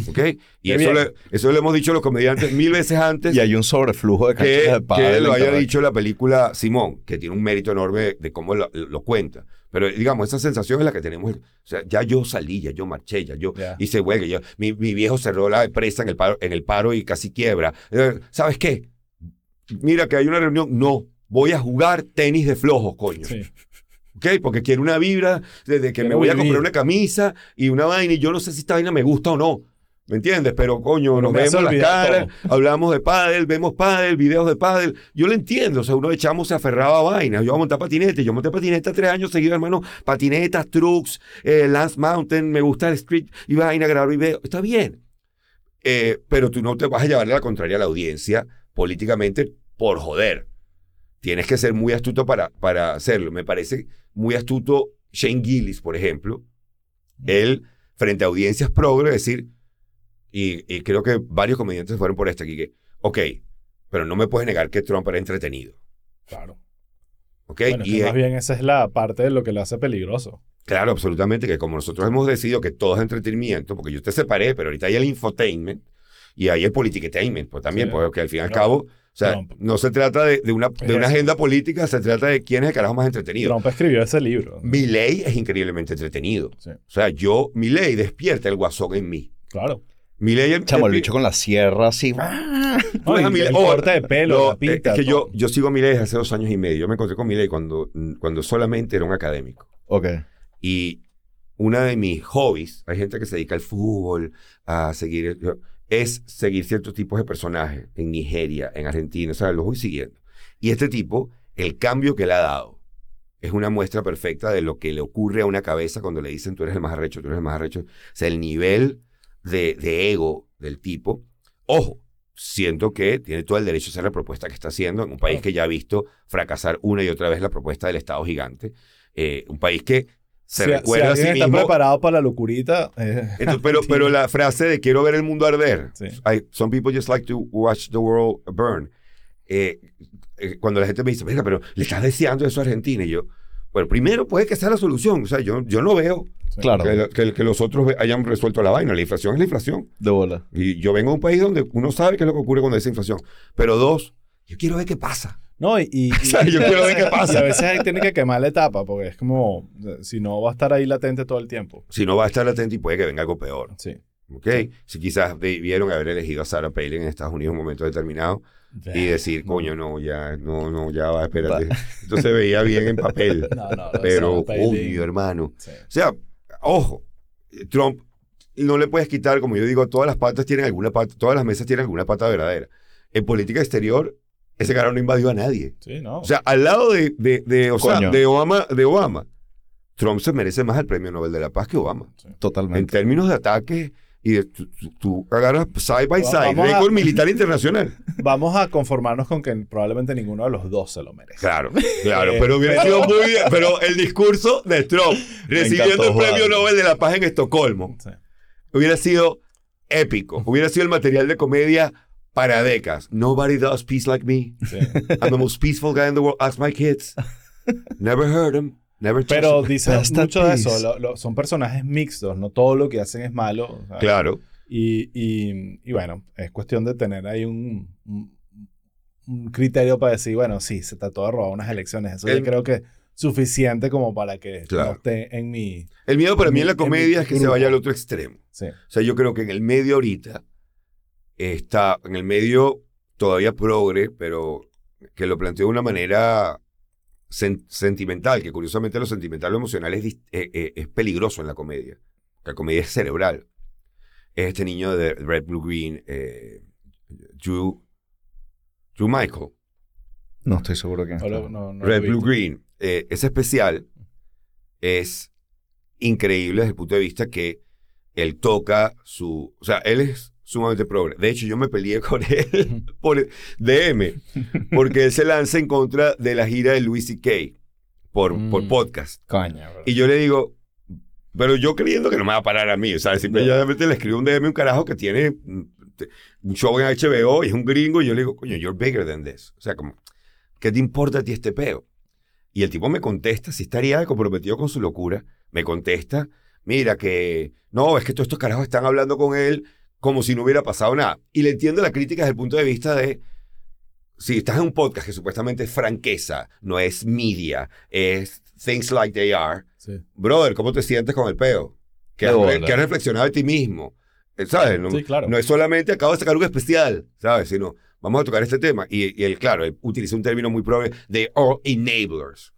¿Ok? Y eso, eso lo hemos dicho los comediantes mil veces antes. Y hay un sobreflujo de que, de Que lo haya dicho la película Simón, que tiene un mérito enorme de cómo lo, cuenta. Pero digamos, esa sensación es la que tenemos. O sea, ya yo salí, ya yo marché, ya yo hice huelga. Yo, mi, mi, viejo cerró la empresa en el, paro, en el paro y casi quiebra. Eh, ¿Sabes qué? Mira que hay una reunión. No, voy a jugar tenis de flojos, coño. Sí. ¿Ok? Porque quiero una vibra desde que me voy a comprar una camisa y una vaina y yo no sé si esta vaina me gusta o no. ¿Me entiendes? Pero coño, nos vemos las caras, hablamos de pádel, vemos pádel, videos de pádel. Yo lo entiendo, o sea, uno echamos se aferraba a vainas. Yo montar patinete, yo monté patinete tres años seguidos, hermano. Patinetas, trucks, eh, Lance Mountain, me gusta el street y vaina, grabar video. Está bien. Eh, pero tú no te vas a llevarle la contraria a la audiencia políticamente por joder. Tienes que ser muy astuto para, para hacerlo. Me parece muy astuto Shane Gillis, por ejemplo. Él, frente a audiencias progre, decir y, creo que varios comediantes fueron por esto aquí, que, ok, pero no me puedes negar que Trump era entretenido. Claro. ¿Ok? y más bien esa es la parte de lo que lo hace peligroso. Claro, absolutamente, que como nosotros hemos decidido que todo es entretenimiento, porque yo te separé, pero ahorita hay el infotainment y hay el politicatainment, pues también, porque al fin y al cabo, o sea, no se trata de, una, de una agenda política, se trata de quién es el carajo más entretenido. Trump escribió ese libro. Mi ley es increíblemente entretenido. O sea, yo, mi ley despierta el guasón en mí. Claro. Miley... Chamo, el bicho con la sierra así. No, el corte de pelo, la Es que yo, yo sigo a Miley desde hace dos años y medio. Yo me encontré con Miley cuando, cuando solamente era un académico. Ok. Y una de mis hobbies, hay gente que se dedica al fútbol, a seguir, es seguir ciertos tipos de personajes en Nigeria, en Argentina, o sea, los voy siguiendo. Y este tipo, el cambio que le ha dado, es una muestra perfecta de lo que le ocurre a una cabeza cuando le dicen tú eres el más arrecho, tú eres el más arrecho. O sea, el nivel de, ego del tipo. Ojo, siento que tiene todo el derecho a hacer la propuesta que está haciendo en un país que ya ha visto fracasar una y otra vez la propuesta del Estado gigante. Eh, un país que se recuerda a sí mismo. está preparado para la locurita. Eh, pero, pero la frase de quiero ver el mundo arder. some people just like to watch the world burn. Eh, cuando la gente me dice, venga, pero le estás deseando eso a Argentina. Y yo, bueno, primero puede que sea la solución. O sea, yo, yo no veo claro. que, que, los otros hayan resuelto la vaina. La inflación es la inflación. De bola. Y yo vengo de un país donde uno sabe qué es lo que ocurre con esa inflación. Pero dos, yo quiero ver qué pasa. No, y, o sea, yo quiero ver qué pasa. a veces tiene que quemar la etapa, porque es como, si no va a estar ahí latente todo el tiempo. Si no va a estar latente y puede que venga algo peor. Sí. ¿Ok? Si quizás vieron haber elegido a Sarah Palin en Estados Unidos en un momento determinado, y decir, coño, no, ya, no, no, ya va, espérate. Entonces se veía bien en papel. No, no, pero, coño, hermano. O sea, ojo, Trump no le puedes quitar, como yo digo, todas las patas tienen alguna pata, todas las mesas tienen alguna pata verdadera. En política exterior, ese carajo no invadió a nadie. Sí, no. O sea, al lado de, de, de, o sea, de, Obama, de Obama, Trump se merece más el premio Nobel de la Paz que Obama. Totalmente. En términos de ataque y de, tú, agarras side by side, récord militar internacional. Vamos a conformarnos con que probablemente ninguno de los dos se lo merece. Claro, claro, pero hubiera sido muy bien. Pero el discurso de Trump recibiendo el premio Nobel de la Paz en Estocolmo hubiera sido épico. Hubiera sido el material de comedia para décadas. Nobody does peace like me. I'm the most peaceful guy in the world. Ask my kids. Never heard them. Never Pero dice mucho de eso. son personajes mixtos. No todo lo que hacen es malo. Claro. Y, y, bueno, es cuestión de tener ahí un, un, criterio para decir, bueno, sí, se trató de robar unas elecciones. Eso yo creo que suficiente como para que no esté en mi... El miedo para mí en la comedia es que se vaya al otro extremo. Sí. O sea, yo creo que en el medio ahorita está, en el medio todavía progre, pero que lo planteó de una manera sentimental, que curiosamente lo sentimental, lo emocional es, eh, eh, es peligroso en la comedia. La comedia es cerebral. Es este niño de Red Blue Green, eh, Drew, Drew Michael. No estoy seguro que Red Blue Green. Eh, ese especial es increíble desde el punto de vista que él toca su... O sea, él es sumamente progre. De hecho, yo me peleé con él por DM, porque él se lanza en contra de la gira de Louis C.K. Por, por mm. podcast. y yo le digo, pero yo creyendo que no me va a parar a mí, o sea, simplemente le escribo un DM un carajo que tiene un show en HBO y es un gringo y yo le digo, coño, you're bigger than this. O sea, como, ¿qué te importa a ti este peo? Y el tipo me contesta, si estaría comprometido con su locura, me contesta, mira que, no, es que todos estos carajos están hablando con él como si no hubiera pasado nada. Y le entiendo la crítica desde el punto de vista de, si estás en un podcast que supuestamente es franqueza, no es media, es things like they are, brother, ¿cómo te sientes con el peo? Que has, reflexionado de ti mismo. Eh, ¿Sabes? No, claro. no es solamente acabo de sacar un especial, ¿sabes? Sino vamos a tocar este tema. Y, él, claro, él utiliza un término muy propio de all enablers.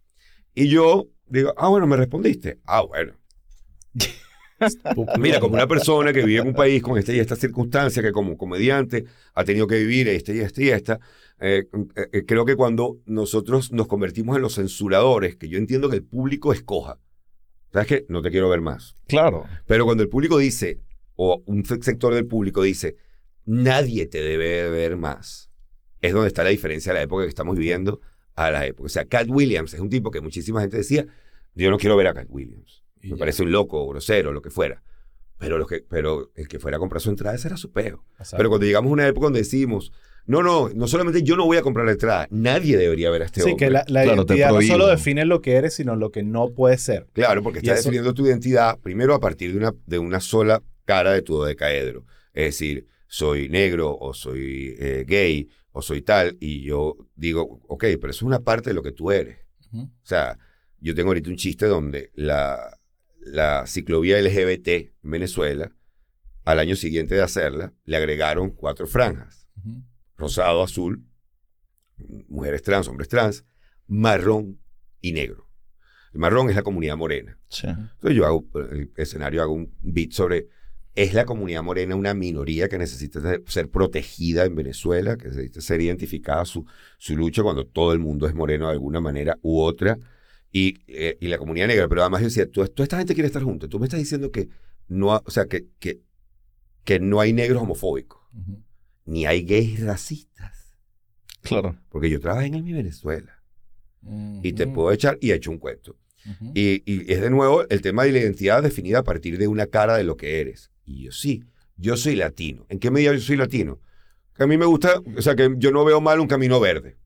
Y yo digo, ah, bueno, me respondiste. Ah, bueno. Mira, como una persona que vive en un país con esta y esta circunstancia, que como comediante ha tenido que vivir esta y esta y esta, eh, eh, creo que cuando nosotros nos convertimos en los censuradores, que yo entiendo que el público escoja, ¿sabes qué? No te quiero ver más. Claro. Pero cuando el público dice, o un sector del público dice, nadie te debe ver más, es donde está la diferencia de la época que estamos viviendo a la época. O sea, Cat Williams es un tipo que muchísima gente decía, yo no quiero ver a Cat Williams. Me parece un loco, grosero, lo que fuera. Pero, lo que, pero el que fuera a comprar su entrada, ese era su peo. Pero cuando llegamos a una época donde decimos, no, no, no solamente yo no voy a comprar la entrada, nadie debería ver a este hombre. Sí, que la, identidad no solo define lo que eres, sino lo que no puede ser. Claro, porque está definiendo tu identidad primero a partir de una, de una sola cara de tu dodecaedro. Es decir, soy negro o soy eh, gay o soy tal, y yo digo, ok, pero eso es una parte de lo que tú eres. O sea, yo tengo ahorita un chiste donde la, la ciclovía LGBT en Venezuela, al año siguiente de hacerla, le agregaron cuatro franjas. Rosado, azul, mujeres trans, hombres trans, marrón y negro. El marrón es la comunidad morena. Entonces yo hago, el escenario hago un beat sobre ¿Es la comunidad morena una minoría que necesita ser protegida en Venezuela, que necesita ser identificada su, su lucha cuando todo el mundo es moreno de alguna manera u otra? Y, eh, y la comunidad negra, pero además yo decía, toda esta gente quiere estar juntos. Tú me estás diciendo que no, o sea, que, que, que no hay negros homofóbicos, ni hay gays racistas. Claro. Porque yo trabajé en mi Venezuela. Y te puedo echar, y he hecho un cuento. y, y, es de nuevo el tema de la identidad definida a partir de una cara de lo que eres. Y yo sí, yo soy latino. ¿En qué medida yo soy latino? Que a mí me gusta, o sea, que yo no veo mal un camino verde.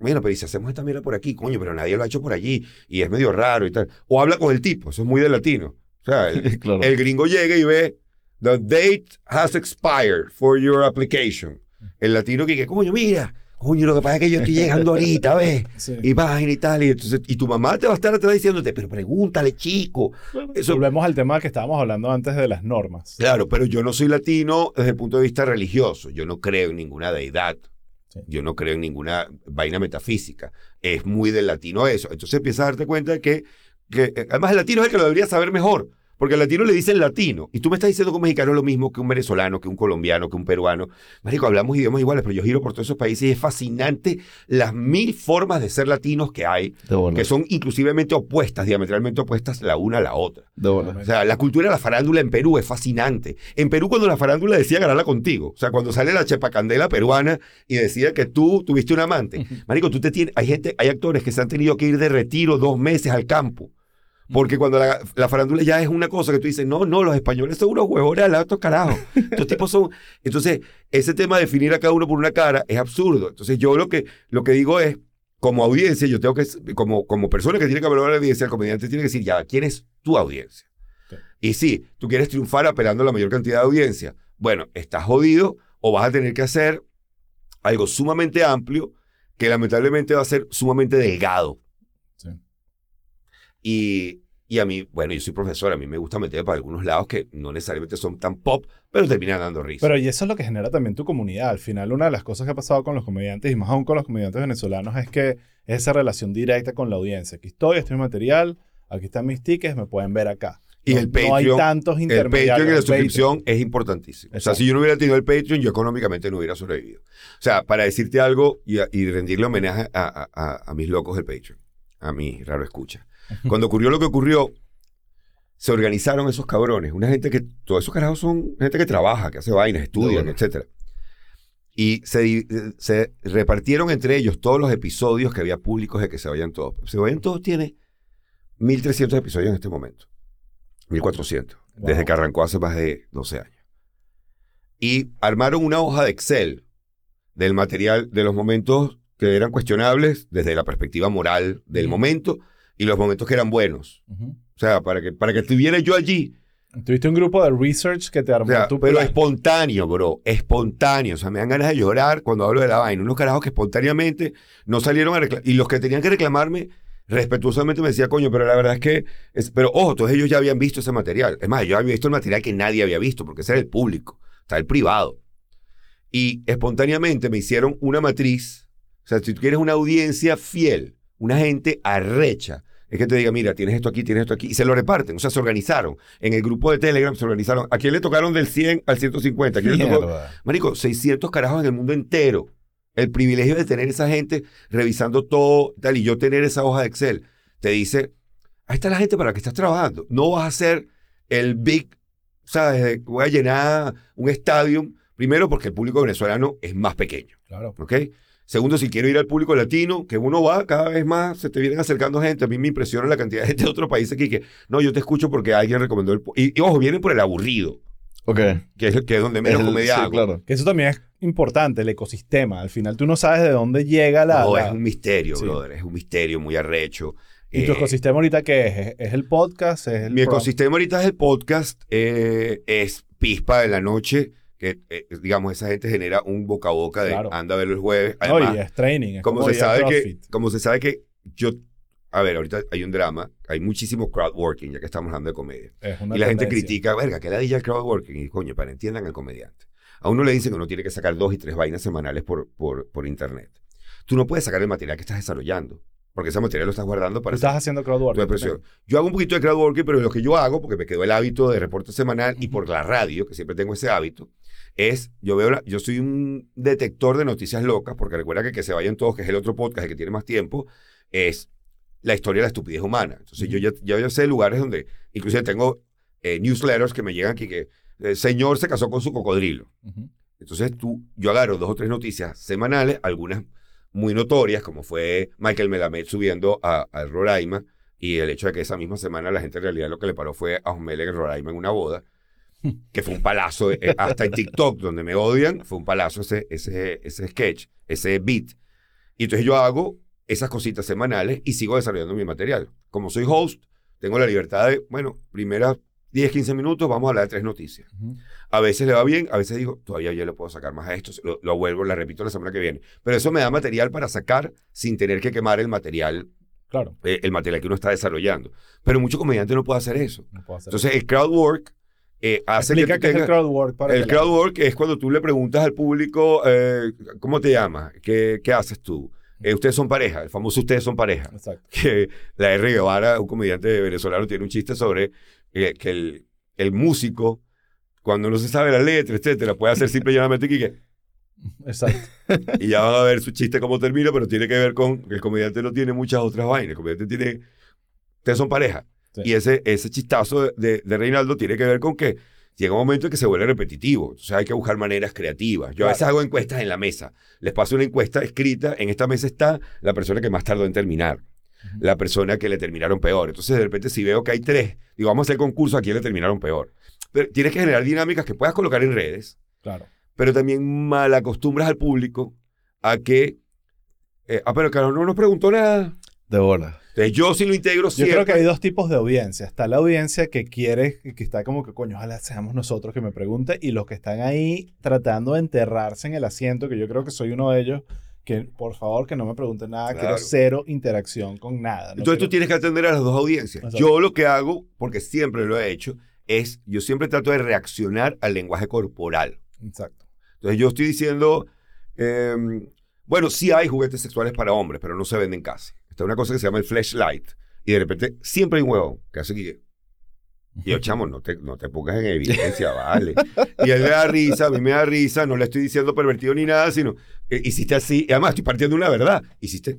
Bueno, pero si hacemos esta mierda por aquí, coño, pero nadie lo ha hecho por allí y es medio raro y tal. O habla con el tipo, eso es muy de latino. O sea, el, el gringo llega y ve, the date has expired for your application. El latino que, coño, mira, Coño, lo que pasa es que yo estoy llegando ahorita, ¿ves? Y página y tal. Y, entonces, y tu mamá te va a estar atrás diciéndote, pero pregúntale, chico. Eso... Volvemos al tema que estábamos hablando antes de las normas. Claro, pero yo no soy latino desde el punto de vista religioso. Yo no creo en ninguna deidad. Yo no creo en ninguna vaina metafísica. Es muy del latino eso. Entonces empiezas a darte cuenta de que, que, además el latino es el que lo debería saber mejor. Porque al latino le dicen latino. Y tú me estás diciendo que un mexicano es lo mismo que un venezolano, que un colombiano, que un peruano. Marico, hablamos idiomas iguales, pero yo giro por todos esos países y es fascinante las mil formas de ser latinos que hay, que son inclusivemente opuestas, diametralmente opuestas la una a la otra. o sea, la cultura de la farándula en Perú es fascinante. En Perú, cuando la farándula decía ganarla contigo, o sea, cuando sale la chepacandela peruana y decía que tú tuviste un amante, Marico, tú te tienes, hay gente, hay actores que se han tenido que ir de retiro dos meses al campo porque cuando la, la, farándula ya es una cosa que tú dices, no, no, los españoles son unos huevones al alto carajo. Estos tipos son. Entonces, ese tema de definir a cada uno por una cara es absurdo. Entonces, yo lo que, lo que digo es, como audiencia, yo tengo que, como, como persona que tiene que de la audiencia, el comediante tiene que decir, ya, ¿quién es tu audiencia? Y si tú quieres triunfar apelando a la mayor cantidad de audiencia, bueno, estás jodido o vas a tener que hacer algo sumamente amplio que lamentablemente va a ser sumamente delgado. Y, y a mí, bueno, yo soy profesor, a mí me gusta meter para algunos lados que no necesariamente son tan pop, pero terminan dando risa. Pero y eso es lo que genera también tu comunidad. Al final, una de las cosas que ha pasado con los comediantes, y más aún con los comediantes venezolanos, es que es esa relación directa con la audiencia. Aquí estoy, estoy en material, aquí están mis tickets, me pueden ver acá. Y el Patreon, no hay tantos intermediarios. El Patreon y la suscripción es importantísimo. O sea, si yo no hubiera tenido el Patreon, yo económicamente no hubiera sobrevivido. O sea, para decirte algo y, y rendirle homenaje a, a, a mis locos del Patreon, a mi raro escucha. Cuando ocurrió lo que ocurrió, se organizaron esos cabrones. Una gente que, todos esos carajos son gente que trabaja, que hace vainas, estudian, etc. Y se, se, repartieron entre ellos todos los episodios que había públicos de que se vayan todos. Se vayan todos tiene 1300 episodios en este momento. 1400. Desde que arrancó hace más de 12 años. Y armaron una hoja de Excel del material, de los momentos que eran cuestionables desde la perspectiva moral del momento y los momentos que eran buenos. O sea, para que, para que estuviera yo allí. Tuviste un grupo de research que te armó tu Pero espontáneo, bro. Espontáneo. O sea, me dan ganas de llorar cuando hablo de la vaina. Unos carajos que espontáneamente no salieron a reclamar. Y los que tenían que reclamarme, respetuosamente me decía, coño, pero la verdad es que. Pero ojo, todos ellos ya habían visto ese material. Es más, yo había visto el material que nadie había visto, porque ese era el público. Está el privado. Y espontáneamente me hicieron una matriz. O sea, si tú quieres una audiencia fiel, una gente arrecha, es que te diga, mira, tienes esto aquí, tienes esto aquí, y se lo reparten, o sea, se organizaron. En el grupo de Telegram se organizaron. ¿A quién le tocaron del 100 al 150? ¿A quién le tocó? Marico, 600 carajos en el mundo entero. El privilegio de tener esa gente revisando todo, tal, y yo tener esa hoja de Excel, te dice, ahí está la gente para la que estás trabajando. No vas a ser el big, ¿sabes? Voy a llenar un estadio, primero porque el público venezolano es más pequeño. Claro. ¿Ok? Segundo, si quiero ir al público latino, que uno va cada vez más, se te vienen acercando gente. A mí me impresiona la cantidad de gente de otros países aquí que, no, yo te escucho porque alguien recomendó el... Y, y ojo, vienen por el aburrido. Ok. Que es, que es donde menos comedia sí, claro. Que eso también es importante, el ecosistema. Al final tú no sabes de dónde llega la... No, es un misterio, brother. Es un misterio muy arrecho. ¿Y tu eh, ecosistema ahorita qué es? ¿Es el podcast? ¿Es mi ecosistema ahorita es el podcast. Eh, es Pispa de la Noche que, eh, digamos, esa gente genera un boca a boca de anda a verlo el jueves. Además, es training. como, se sabe que, como se sabe que yo, a ver, ahorita hay un drama, hay muchísimo crowdworking, ya que estamos hablando de comedia. y la gente critica, verga, que la DJ el crowdworking. Y coño, para entiendan al comediante. A uno le dicen que uno tiene que sacar dos y tres vainas semanales por, por, por internet. Tú no puedes sacar el material que estás desarrollando. Porque ese material lo estás guardando para... estás haciendo crowdworking. Yo hago un poquito de crowdworking, pero lo que yo hago, porque me quedó el hábito de reporte semanal y por la radio, que siempre tengo ese hábito, es, yo veo, yo soy un detector de noticias locas, porque recuerda que que se vayan todos, que es el otro podcast, el que tiene más tiempo, es la historia de la estupidez humana. Entonces yo ya, ya, sé lugares donde, inclusive tengo eh, newsletters que me llegan aquí que el señor se casó con su cocodrilo. Entonces tú, yo agarro dos o tres noticias semanales, algunas muy notorias, como fue Michael Melamed subiendo a, a Roraima, y el hecho de que esa misma semana la gente en realidad lo que le paró fue a Osmele en Roraima en una boda que fue un palazo, eh, hasta en TikTok, donde me odian, fue un palazo ese, ese, ese sketch, ese beat. Y entonces yo hago esas cositas semanales y sigo desarrollando mi material. Como soy host, tengo la libertad de, bueno, primeras 10, 15 minutos, vamos a hablar de tres noticias. A veces le va bien, a veces digo, todavía yo le puedo sacar más a esto, lo, vuelvo, la repito la semana que viene. Pero eso me da material para sacar sin tener que quemar el material Claro. Eh, el material que uno está desarrollando. Pero mucho comediante no puede hacer eso. Entonces, el crowd work eh, hace que, es el crowdwork para El crowdwork es cuando tú le preguntas al público, eh, ¿cómo te llamas? ¿Qué, qué haces tú? Eh, ustedes son pareja, el famoso ustedes son pareja. Exacto. Que la R. Guevara, un comediante venezolano, tiene un chiste sobre eh, que el, el músico, cuando no se sabe la letra, etcétera, puede hacer simple y llanamente que Exacto. y ya van a ver su chiste cómo termina, pero tiene que ver con que el comediante no tiene muchas otras vainas. El comediante tiene. Ustedes son pareja. Y ese, ese chistazo de, de, Reinaldo tiene que ver con que llega un momento en que se vuelve repetitivo. Entonces hay que buscar maneras creativas. Yo a veces hago encuestas en la mesa. Les paso una encuesta escrita. En esta mesa está la persona que más tardó en terminar. La persona que le terminaron peor. Entonces, de repente, si veo que hay tres, digo, vamos a hacer concurso a quién le terminaron peor. Pero tienes que generar dinámicas que puedas colocar en redes. Claro pero también mal acostumbras al público a que, eh, ah, pero claro, no nos preguntó nada. De bola. Entonces yo sí lo integro Yo creo que hay dos tipos de audiencia. Está la audiencia que quiere, que está como que, coño, ojalá seamos nosotros que me pregunte, y los que están ahí tratando de enterrarse en el asiento, que yo creo que soy uno de ellos, que por favor que no me pregunten nada, quiero cero interacción con nada. Entonces tú tienes que atender a las dos audiencias. Yo lo que hago, porque siempre lo he hecho, es, yo siempre trato de reaccionar al lenguaje corporal. Exacto. Entonces yo estoy diciendo, em, bueno, sí hay juguetes sexuales para hombres, pero no se venden casi. Está una cosa que se llama el flashlight. Y de repente siempre hay un huevo que hace que... Y yo, chamo, no te, no te pongas en evidencia, vale. Y él le da risa, a mí me da risa, no le estoy diciendo pervertido ni nada, sino, eh, hiciste así. Y además, estoy partiendo una verdad. Hiciste.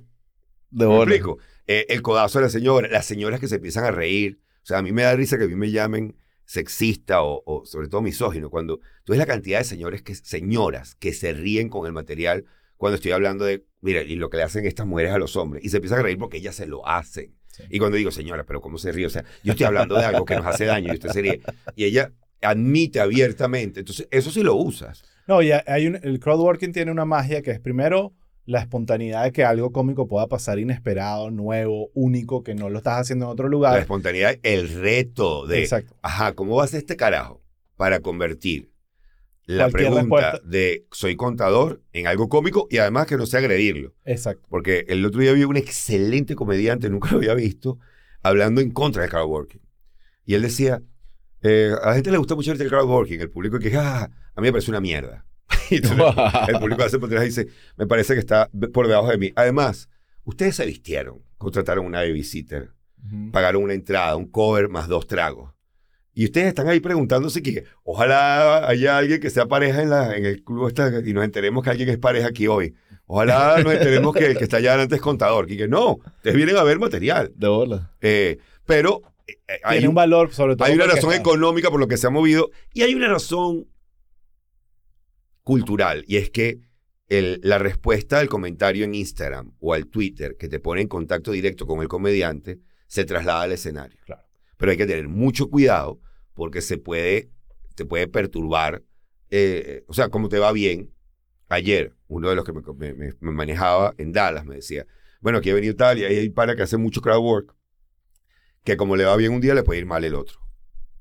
De ¿Me explico? Eh, el codazo de la señora, las señoras que se empiezan a reír. O sea, a mí me da risa que a mí me llamen sexista o, sobre todo misógino, cuando tú ves la cantidad de señores que, señoras que se ríen con el material cuando estoy hablando de, mira, y lo que le hacen estas mujeres a los hombres, y se empiezan a reír porque ellas se lo hacen. Y cuando digo, señora, pero ¿cómo se ríe? O sea, yo estoy hablando de algo que nos hace daño y usted se ríe. Y ella admite abiertamente. Entonces, eso sí lo usas. No, y hay un, el crowdworking tiene una magia que es primero la espontaneidad de que algo cómico pueda pasar inesperado, nuevo, único, que no lo estás haciendo en otro lugar. La espontaneidad, el reto de, Exacto. ajá, ¿cómo vas a este carajo para convertir la pregunta de soy contador en algo cómico y además que no sea agredirlo? Exacto. Porque el otro día vi un excelente comediante, nunca lo había visto, hablando en contra del crowdworking. Y él decía, eh, a la gente le gusta mucho el crowdworking, el público que, ah, a mí me parece una mierda. el público hace por dice, me parece que está por debajo de mí. Además, ustedes se vistieron, contrataron una babysitter, pagaron una entrada, un cover más dos tragos. Y ustedes están ahí preguntándose que ojalá haya alguien que sea pareja en, la, en el club esta, y nos enteremos que alguien es pareja aquí hoy. Ojalá nos enteremos que el que está allá adelante es contador. Y que no, ustedes vienen a ver material. De bola. Eh, pero eh, hay un valor, sobre todo. Hay una razón económica por lo que se ha movido y hay una razón cultural y es que la respuesta al comentario en Instagram o al Twitter que te pone en contacto directo con el comediante se traslada al escenario. Claro. Pero hay que tener mucho cuidado porque se puede, te puede perturbar. Eh, o sea, como te va bien. Ayer, uno de los que me, manejaba en Dallas me decía, bueno, aquí ha venido tal y hay para que hace mucho crowd work, que como le va bien un día, le puede ir mal el otro.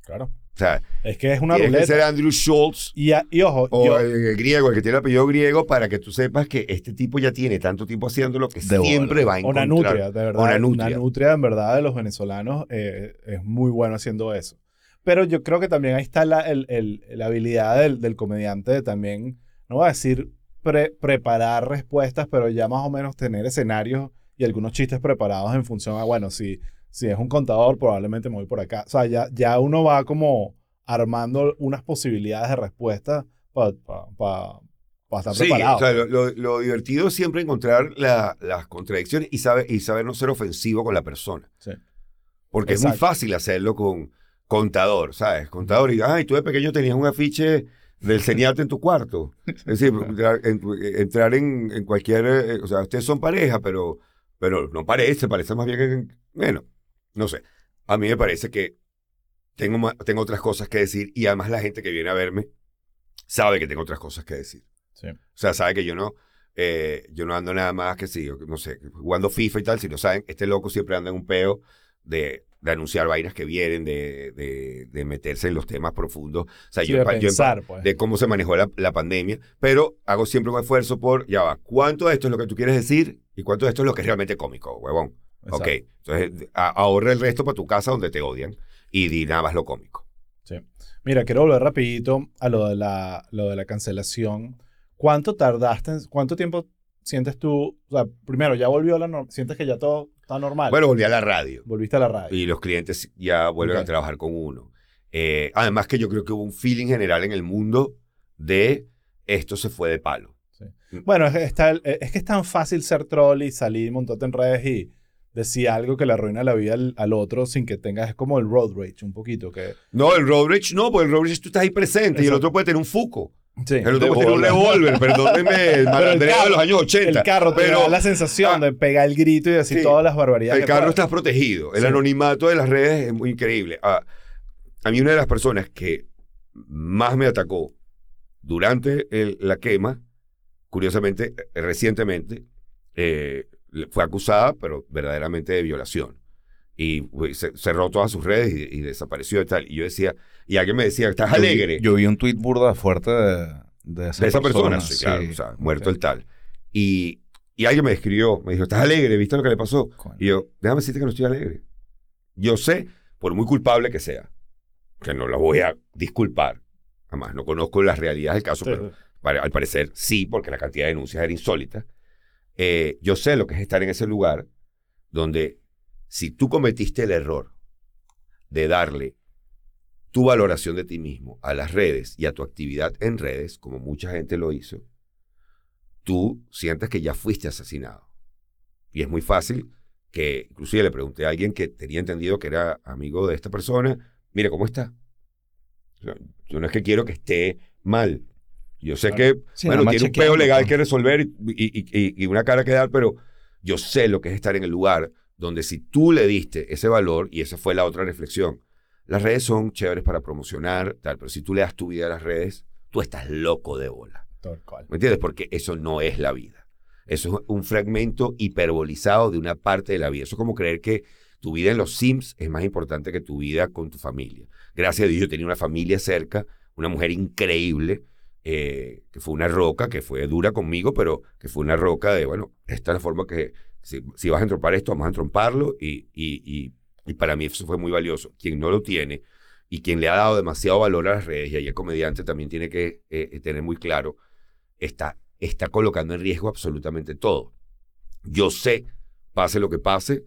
Claro sea, es que es una tiene que ser Andrew Schultz. Y, ojo, o el griego, el que tiene el apellido griego, para que tú sepas que este tipo ya tiene tanto tiempo haciéndolo que siempre va a encontrar. Una nutria, de verdad. Una nutria. nutria, en verdad, de los venezolanos eh, es muy bueno haciendo eso. Pero yo creo que también ahí está la, la habilidad del, del, comediante de también, no voy a decir preparar respuestas, pero ya más o menos tener escenarios y algunos chistes preparados en función a, bueno, si si es un contador, probablemente me voy por acá. O sea, ya, ya uno va como armando unas posibilidades de respuesta para estar preparado. O sea, lo, divertido es siempre encontrar las contradicciones y saber, y saber no ser ofensivo con la persona. Sí. Porque es muy fácil hacerlo con contador, ¿sabes? Contador y, ay, tú de pequeño tenías un afiche del ceniate en tu cuarto. Es decir, entrar, en, en, cualquier, eh, o sea, ustedes son pareja, pero, pero no parece, parece más bien que, bueno, no sé, a mí me parece que tengo, tengo otras cosas que decir y además la gente que viene a verme sabe que tengo otras cosas que decir. O sea, sabe que yo no, eh, yo no ando nada más que si, no sé, jugando FIFA y tal, si lo saben, este loco siempre anda en un peo de, de anunciar vainas que vienen, de, de, meterse en los temas profundos. O sea, yo, de, pues. de cómo se manejó la, la, pandemia, pero hago siempre un esfuerzo por, ya va, ¿cuánto de esto es lo que tú quieres decir y cuánto de esto es lo que es realmente cómico, huevón? Ok, entonces ahorra el resto para tu casa donde te odian y di nada más lo cómico. Sí. Mira, quiero volver rapidito a lo de la, lo de la cancelación. ¿Cuánto tardaste, cuánto tiempo sientes tú, o sea, primero, ya volvió la norma, sientes que ya todo está normal. Bueno, volví a la radio. Volviste a la radio. Y los clientes ya vuelven a trabajar con uno. Eh, además que yo creo que hubo un feeling general en el mundo de esto se fue de palo. Mm. Bueno, es, está, es que es tan fácil ser troll y salir, montarte en redes y decir algo que le arruina la vida al, otro sin que tengas, es como el road rage un poquito. que No, el road rage no, porque el road rage tú estás ahí presente y el otro puede tener un fuco. Sí, el otro tener un revólver, perdónenme, el malandreo de los años 80. El carro te da la sensación ah, de pegar el grito y decir todas las barbaridades. El carro está protegido. El anonimato de las redes es muy increíble. Ah, a mí una de las personas que más me atacó durante la quema, curiosamente, eh, recientemente, eh, fue acusada, pero verdaderamente de violación. Y cerró todas sus redes y, desapareció y tal. Y yo decía, y alguien me decía, ¿estás alegre? yo vi un tuit burda fuerte de, esa, persona. claro, o sea, muerto el tal. Y, y alguien me escribió, me dijo, ¿estás alegre? ¿Viste lo que le pasó? Y yo, déjame decirte que no estoy alegre. Yo sé, por muy culpable que sea, que no la voy a disculpar. Además, no conozco las realidades del caso, pero al parecer sí, porque la cantidad de denuncias era insólita. Eh, yo sé lo que es estar en ese lugar donde si tú cometiste el error de darle tu valoración de ti mismo a las redes y a tu actividad en redes, como mucha gente lo hizo, tú sientes que ya fuiste asesinado. Y es muy fácil que, inclusive le pregunté a alguien que tenía entendido que era amigo de esta persona, mire, ¿cómo está? yo no es que quiero que esté mal. Yo sé que, bueno, tiene un peo legal que resolver y, una cara que dar, pero yo sé lo que es estar en el lugar donde si tú le diste ese valor, y esa fue la otra reflexión, las redes son chéveres para promocionar, tal, pero si tú le das tu vida a las redes, tú estás loco de bola. ¿Me entiendes? Porque eso no es la vida. Eso es un fragmento hiperbolizado de una parte de la vida. Eso es como creer que tu vida en los Sims es más importante que tu vida con tu familia. Gracias a Dios yo tenía una familia cerca, una mujer increíble, eh, que fue una roca, que fue dura conmigo, pero que fue una roca de, bueno, esta es la forma que si, vas a entrompar esto, vamos a entromparlo y, y, y, para mí eso fue muy valioso. Quien no lo tiene y quien le ha dado demasiado valor a las redes, y ahí el comediante también tiene que eh, tener muy claro, está, está colocando en riesgo absolutamente todo. Yo sé, pase lo que pase,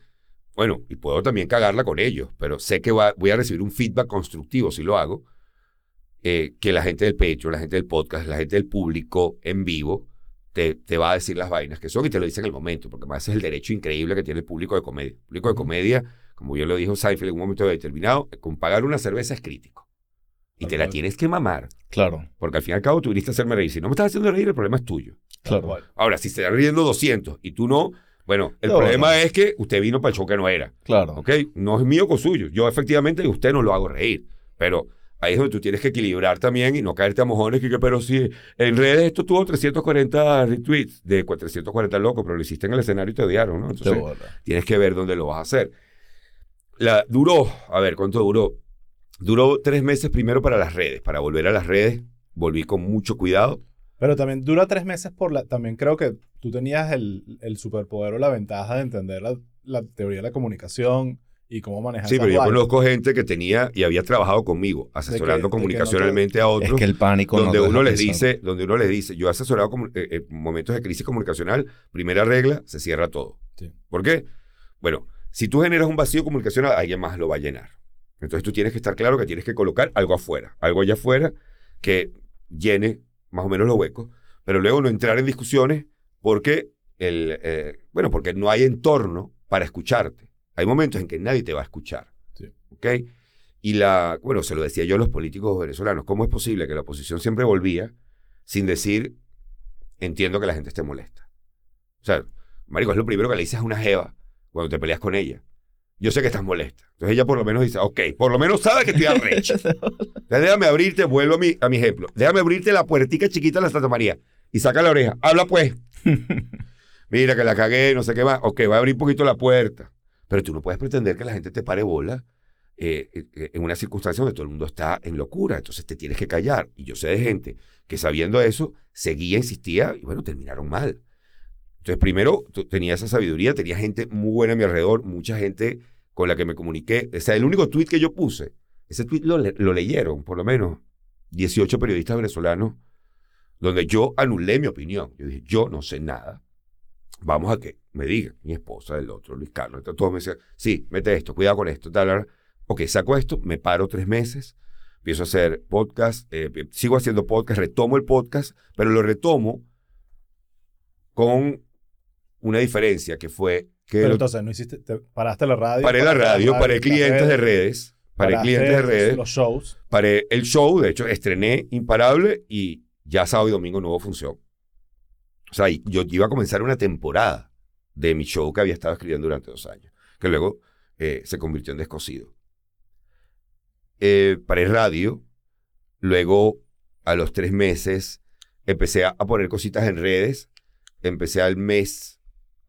bueno, y puedo también cagarla con ellos, pero sé que voy a recibir un feedback constructivo si lo hago, eh, que la gente del pecho, la gente del podcast, la gente del público en vivo, te, te, va a decir las vainas que son y te lo dice en el momento, porque además es el derecho increíble que tiene el público de comedia. El público de comedia, como yo lo dijo Seinfeld en un momento determinado, con pagar una cerveza es crítico. Y te la tienes que mamar. Claro. Porque al fin y al cabo tú viniste a hacerme reír. Si no me estás haciendo reír, el problema es tuyo. Claro. Ahora, si se están riendo 200 y tú no, bueno, el problema es que usted vino para el show que no era. Claro. ¿Ok? No es mío con suyo. Yo efectivamente usted no lo hago reír. Pero ahí es donde tú tienes que equilibrar también y no caerte a mojones. Que, pero si en redes esto tuvo 340 retweets de 340 locos, pero lo hiciste en el escenario y te odiaron, ¿no? Entonces tienes que ver dónde lo vas a hacer. La, duró, a ver, ¿cuánto duró? Duró tres meses primero para las redes. Para volver a las redes, volví con mucho cuidado pero también dura tres meses por la... También creo que tú tenías el, el superpoder o la ventaja de entender la, la, teoría de la comunicación y cómo manejar Sí, pero yo conozco gente que tenía y había trabajado conmigo, asesorando comunicacionalmente a otros. Es que el pánico donde uno les dice, Donde uno les dice, yo he asesorado eh, eh, momentos de crisis comunicacional, primera regla, se cierra todo. ¿Por qué? Bueno, si tú generas un vacío comunicacional, alguien más lo va a llenar. Entonces tú tienes que estar claro que tienes que colocar algo afuera, algo allá afuera que llene más o menos los huecos, pero luego no entrar en discusiones porque, el, eh, bueno, porque no hay entorno para escucharte. Hay momentos en que nadie te va a escuchar. ¿Ok? Y la, bueno, se lo decía yo a los políticos venezolanos, ¿cómo es posible que la oposición siempre volvía sin decir, entiendo que la gente esté molesta? O sea, Marico, es lo primero que le dices a una jeva cuando te peleas con ella yo sé que estás molesta. Entonces ella por lo menos dice, ok, por lo menos sabe que estoy arrecho. Entonces déjame abrirte, vuelvo a mi, a mi ejemplo. Déjame abrirte la puertica chiquita de la Santa María y saca la oreja. Habla pues. Mira que la cagué, no sé qué más. Ok, voy a abrir un poquito la puerta. Pero tú no puedes pretender que la gente te pare bola eh, eh, en una circunstancia donde todo el mundo está en locura. Entonces te tienes que callar. Y yo sé de gente que sabiendo eso, seguía, insistía y bueno, terminaron mal. Entonces, primero, tenía esa sabiduría, tenía gente muy buena a mi alrededor, mucha gente con la que me comuniqué. O sea, el único tweet que yo puse, ese tweet lo, lo leyeron por lo menos 18 periodistas venezolanos, donde yo anulé mi opinión. Yo dije, yo no sé nada. Vamos a que me diga mi esposa, el otro, Luis Carlos. Entonces todos me decían, sí, mete esto, cuidado con esto, tal, Ok, saco esto, me paro tres meses, empiezo a hacer podcast, eh, sigo haciendo podcast, retomo el podcast, pero lo retomo con una diferencia que fue que... Pero entonces, ¿no hiciste, paraste la radio? Paré la radio, paré clientes de redes, paré clientes de redes. Los shows. Paré el show, de hecho, estrené Imparable y ya sábado y domingo no hubo función. O sea, yo iba a comenzar una temporada de mi show que había estado escribiendo durante dos años, que luego eh, se convirtió en descosido eh, paré radio, luego a los tres meses empecé a, poner cositas en redes, empecé al mes,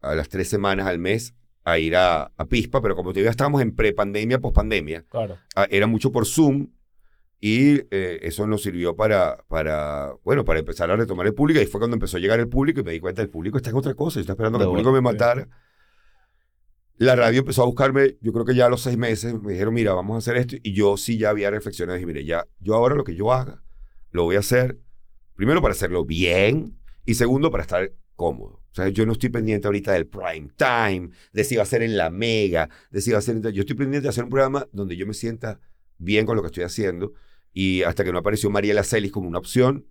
a las tres semanas al mes, a ir a, Pispa, pero como todavía estábamos en pre-pandemia, post-pandemia, claro. era mucho por Zoom y eh, eso nos sirvió para, para, bueno, para empezar a retomar el público y fue cuando empezó a llegar el público y me di cuenta, el público está en otra cosa, yo estaba esperando que el público me matara. La radio empezó a buscarme, yo creo que ya a los seis meses me dijeron, mira, vamos a hacer esto. Y yo sí ya había reflexionado y dije, mire, ya, yo ahora lo que yo haga, lo voy a hacer, primero para hacerlo bien y segundo para estar cómodo. O sea, yo no estoy pendiente ahorita del prime time, de si va a ser en la mega, de si va a ser... Yo estoy pendiente de hacer un programa donde yo me sienta bien con lo que estoy haciendo. Y hasta que no apareció Mariela Celis como una opción,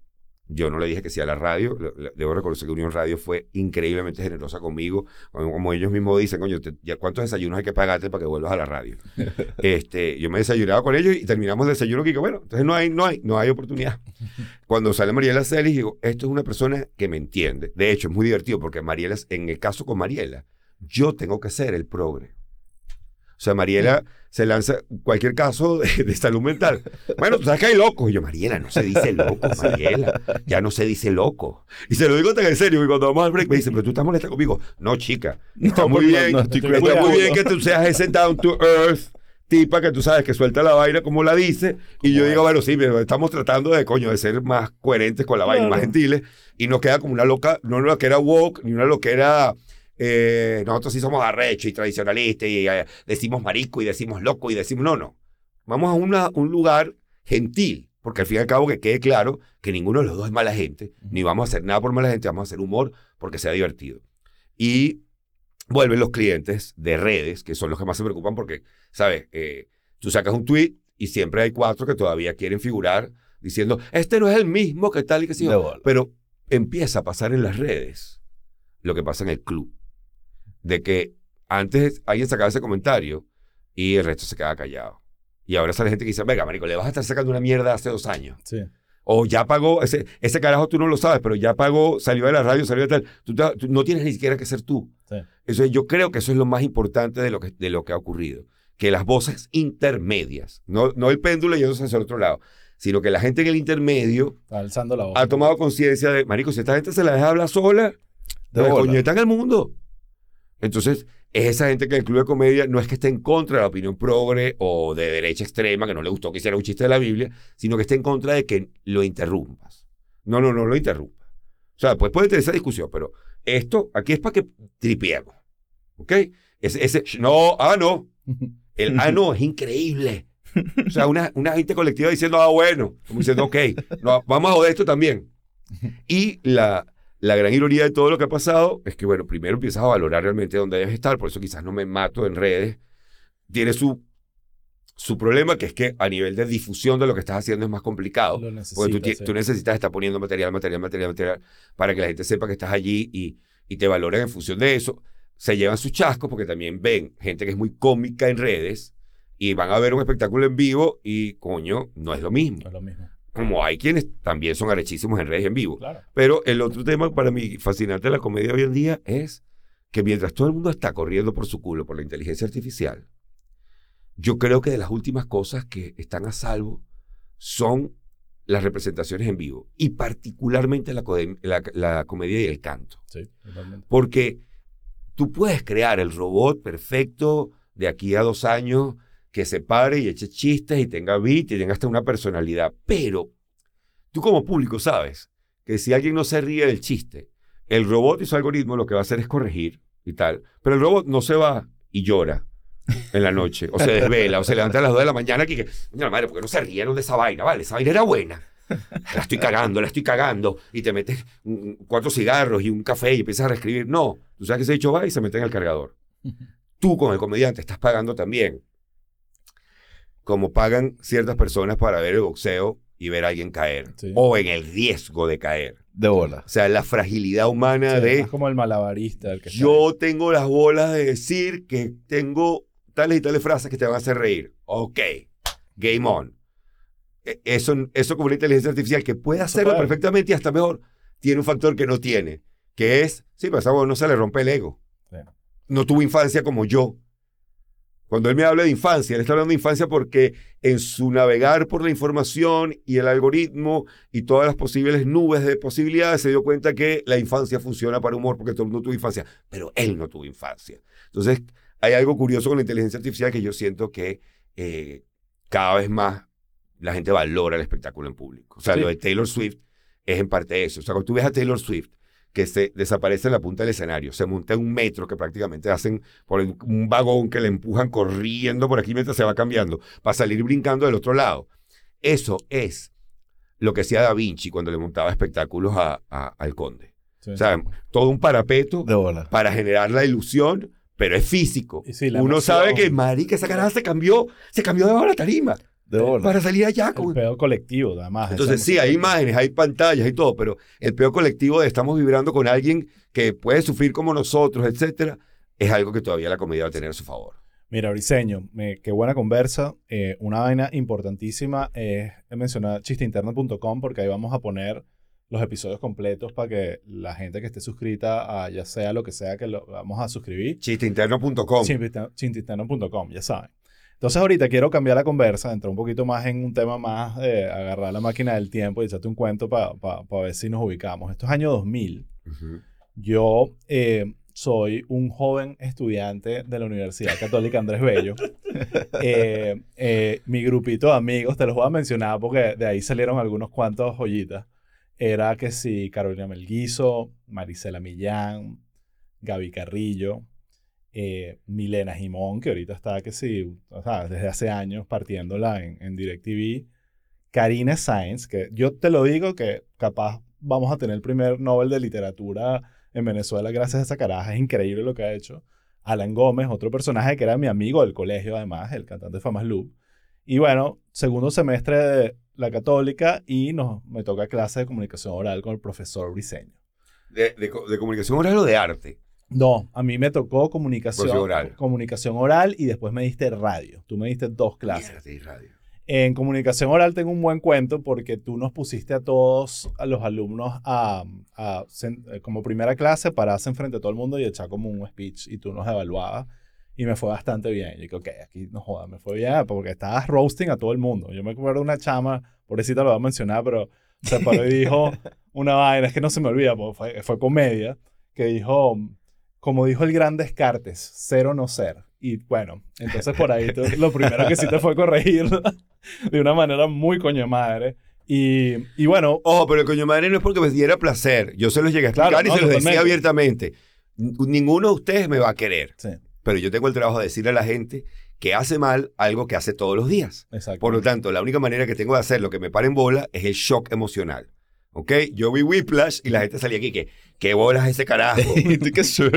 yo no le dije que sí a la radio. Debo reconocer que Unión Radio fue increíblemente generosa conmigo. Como, ellos mismos dicen, coño, ya ¿cuántos desayunos hay que pagarte para que vuelvas a la radio? este, yo me desayunaba con ellos y terminamos el desayuno y digo, bueno, entonces no hay, no hay, no hay oportunidad. Cuando sale Mariela Celis, digo, esto es una persona que me entiende. De hecho, es muy divertido porque Mariela, en el caso con Mariela, yo tengo que ser el progre. O sea, Mariela se lanza cualquier caso de, salud mental. Bueno, tú sabes que hay locos. Y yo, Mariela, no se dice loco, Mariela. Ya no se dice loco. Y se lo digo tan en serio. Y cuando vamos al break me dice, pero tú estás molesta conmigo. No, chica. Está muy bien. está muy bien que tú seas ese down to earth tipa que tú sabes que suelta la vaina como la dice. Y yo digo, bueno, sí, estamos tratando de, coño, de ser más coherentes con la vaina, más gentiles. Y no queda como una loca, no una loquera woke, ni una loquera eh, nosotros sí somos arrechos y tradicionalistas y eh, decimos marico y decimos loco y decimos no, no. Vamos a una, un lugar gentil, porque al fin y al cabo que quede claro que ninguno de los dos es mala gente, ni vamos a hacer nada por mala gente, vamos a hacer humor porque sea divertido. Y vuelven los clientes de redes, que son los que más se preocupan porque, ¿sabes? Eh, tú sacas un tweet y siempre hay cuatro que todavía quieren figurar diciendo, este no es el mismo que tal y que sí. Pero empieza a pasar en las redes lo que pasa en el club de que antes alguien sacaba ese comentario y el resto se quedaba callado. Y ahora sale gente que dice, venga, marico, le vas a estar sacando una mierda hace dos años. Sí. O ya pagó, ese, ese carajo tú no lo sabes, pero ya pagó, salió de la radio, salió de tal. Tú, no tienes ni siquiera que ser tú. Sí. Eso, yo creo que eso es lo más importante de lo que, de lo que ha ocurrido. Que las voces intermedias, no, no el péndulo yéndose hacia el otro lado, sino que la gente en el intermedio alzando la voz. ha tomado conciencia de, marico, si esta gente se la deja hablar sola, de coñeta en el mundo. Entonces, es esa gente que el club de comedia no es que esté en contra de la opinión progre o de derecha extrema, que no le gustó que hiciera un chiste de la Biblia, sino que esté en contra de que lo interrumpas. No, no, no lo interrumpas. O sea, pues puede tener esa discusión, pero esto aquí es para que tripiemos. ¿Ok? Ese, ese, no, ah, no. El ah, no, es increíble. O sea, una, una gente colectiva diciendo, ah, bueno, como diciendo, ok, vamos a joder esto también. Y la, la gran ironía de todo lo que ha pasado es que, bueno, primero empiezas a valorar realmente dónde debes estar, por eso quizás no me mato en redes. Tiene su, su problema, que es que a nivel de difusión de lo que estás haciendo es más complicado. porque tú, necesitas estar poniendo material, material, material, material, para que la gente sepa que estás allí y, y te valoren en función de eso. Se llevan sus chascos porque también ven gente que es muy cómica en redes y van a ver un espectáculo en vivo y, coño, no es lo mismo. No es lo mismo como hay quienes también son arrechísimos en redes en vivo. Claro. Pero el otro tema para mí fascinante de la comedia hoy en día es que mientras todo el mundo está corriendo por su culo por la inteligencia artificial, yo creo que de las últimas cosas que están a salvo son las representaciones en vivo y particularmente la, la, comedia y el canto. Sí, Porque tú puedes crear el robot perfecto de aquí a dos años que se pare y eche chistes y tenga beat y tenga hasta una personalidad. Pero tú como público sabes que si alguien no se ríe del chiste, el robot y su algoritmo lo que va a hacer es corregir y tal. Pero el robot no se va y llora en la noche, o se desvela, o se levanta a las 2 de la mañana y que, madre, ¿por qué no se rieron de esa vaina? Vale, esa vaina era buena. la estoy cagando, la estoy cagando, y te metes cuatro cigarros y un café y empiezas a reescribir. No, tú sabes que ese dicho va y se mete en el cargador. Tú con el comediante estás pagando también, como pagan ciertas personas para ver el boxeo y ver a alguien caer, o en el riesgo de caer. De bola. O sea, la fragilidad humana de... Es como el malabarista. El que yo tengo las bolas de decir que tengo tales y tales frases que te van a hacer reír. Ok, game on. E, eso, eso como una inteligencia artificial que puede hacerlo perfectamente y hasta mejor, tiene un factor que no tiene, que es, sí, pero a no se le rompe el ego. No tuvo infancia como yo. Cuando él me habla de infancia, él está hablando de infancia porque en su navegar por la información y el algoritmo y todas las posibles nubes de posibilidades se dio cuenta que la infancia funciona para humor porque todo el mundo tuvo infancia, pero él no tuvo infancia. Entonces, hay algo curioso con la inteligencia artificial que yo siento que eh, cada vez más la gente valora el espectáculo en público. O sea, lo de Taylor Swift es en parte eso. O sea, cuando tú ves a Taylor Swift que se desaparece en la punta del escenario, se monta en un metro que prácticamente hacen por un vagón que le empujan corriendo por aquí mientras se va cambiando para salir brincando del otro lado. Eso es lo que hacía Da Vinci cuando le montaba espectáculos a, al conde. O sea, todo un parapeto para generar la ilusión, pero es físico. Uno sabe que, marica, esa cara se cambió, se cambió de la tarima. Para salir allá. El peor colectivo, además. Entonces, sí, hay imágenes, hay pantallas y todo, pero el peor colectivo de estamos vibrando con alguien que puede sufrir como nosotros, etcétera, es algo que todavía la comedia va a tener a su favor. Mira, Briseño, qué buena conversa. Eh, una vaina importantísima es mencionar chisteinterno.com porque ahí vamos a poner los episodios completos para que la gente que esté suscrita a ya sea lo que sea que lo vamos a suscribir. Chisteinterno.com. Chisteinterno.com, ya saben. Entonces ahorita quiero cambiar la conversa, entrar un poquito más en un tema más de agarrar la máquina del tiempo y echarte un cuento para ver si nos ubicamos. Esto es año 2000. Yo eh, soy un joven estudiante de la Universidad Católica Andrés Bello. Eh, eh, mi grupito de amigos, te los voy a mencionar porque de ahí salieron algunos cuantos joyitas. Era que sí, Carolina Melguizo, Marisela Millán, Gaby Carrillo, eh, Milena Jimón, que ahorita está, que sí, o sea, desde hace años partiéndola en, en DirecTV. Karina Sainz, que yo te lo digo que capaz vamos a tener el primer Nobel de Literatura en Venezuela gracias a esa caraja. Es increíble lo que ha hecho. Alan Gómez, otro personaje que era mi amigo del colegio, además, el cantante Famas Loop. Y bueno, segundo semestre de la católica y nos, me toca clase de comunicación oral con el profesor Briseño. ¿De, de comunicación oral o de arte? No, a mí me tocó comunicación oral. comunicación oral y después me diste radio. Tú me diste dos clases. radio. En comunicación oral tengo un buen cuento porque tú nos pusiste a todos a los alumnos a, eh, como primera clase pararse enfrente de todo el mundo y echar como un speech y tú nos evaluabas y me fue bastante bien. Y dije, ok, aquí no jodas, me fue bien porque estabas roasting a todo el mundo. Yo me acuerdo de una chama, pobrecita lo voy a mencionar, pero se paró y dijo una vaina, es que no se me olvida, porque fue, fue comedia, que dijo como dijo el gran Descartes, ser o no ser. Y bueno, entonces por ahí lo primero que sí te fue corregir de una manera muy coño madre. Y, y bueno. Ojo, pero el coño madre no es porque me diera placer. Yo se los llegué a explicar y se los decía abiertamente. Ninguno de ustedes me va a querer. Sí. Pero yo tengo el trabajo de decirle a la gente que hace mal algo que hace todos los días. Por lo tanto, la única manera que tengo de hacer lo que me pare en bola es el shock emocional. ¿Ok? Yo vi Whiplash y la gente salía aquí que, ¿qué bolas ese carajo? y, yo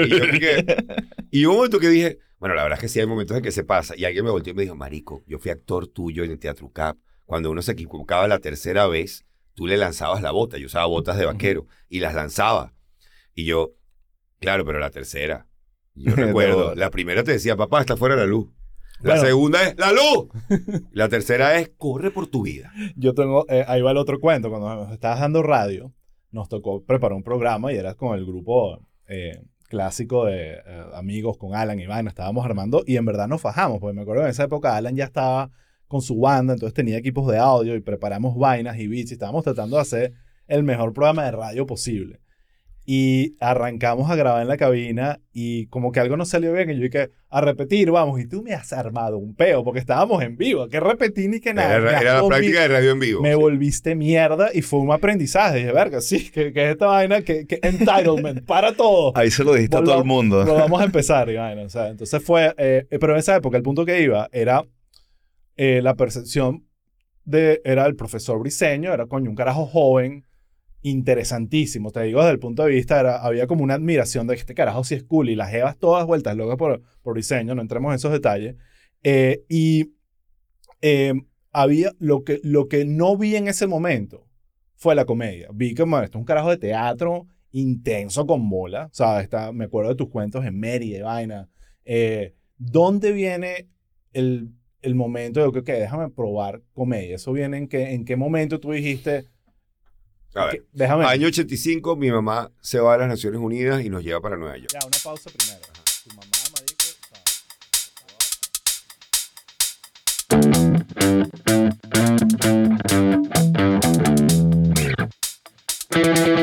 y hubo un momento que dije, bueno, la verdad es que sí hay momentos en que se pasa. Y alguien me volteó y me dijo, marico, yo fui actor tuyo en el Teatro Cap. Cuando uno se equivocaba la tercera vez, tú le lanzabas la bota. Yo usaba botas de vaquero y las lanzaba. Y yo, claro, pero la tercera. Yo recuerdo, la primera te decía, papá, está fuera la luz. La segunda es la luz. la tercera es corre por tu vida. Yo tengo, eh, ahí va el otro cuento. Cuando estabas dando radio, nos tocó preparar un programa y era con el grupo eh, clásico de eh, amigos con Alan y Iván. Estábamos armando y en verdad nos fajamos, porque me acuerdo en esa época Alan ya estaba con su banda, entonces tenía equipos de audio y preparamos vainas y beats y estábamos tratando de hacer el mejor programa de radio posible. Y arrancamos a grabar en la cabina y como que algo no salió bien. Y yo dije, a repetir, vamos. Y tú me has armado un peo porque estábamos en vivo. Que repetir ni que nada. Era, la práctica de radio en vivo. Me volviste mierda y fue un aprendizaje. Dije, verga, sí, que, que esta vaina, que, que entitlement, para todo. Ahí se lo dijiste a todo el mundo. Lo vamos a empezar, y vaina, o sea, entonces fue, eh, pero en esa época el punto que iba era eh, la percepción de, era el profesor Briseño, era coño, un carajo joven, interesantísimo. Te digo, desde el punto de vista, era, había como una admiración de que este carajo sí es cool y las jevas todas vueltas locas por, por Briseño, no entremos en esos detalles. Eh, y eh, había lo que, lo que no vi en ese momento fue la comedia. Vi que, esto es un carajo de teatro intenso con bola. O sea, está, me acuerdo de tus cuentos en Mary, de vaina. Eh, ¿Dónde viene el, el momento de que, okay, déjame probar comedia? ¿Eso viene en, que, en qué momento tú dijiste... A ver, okay, déjame. Año 85, mi mamá se va a las Naciones Unidas y nos lleva para Nueva York. Ya, una pausa primero. Ajá. Tu mamá, marico. Ah. Wow.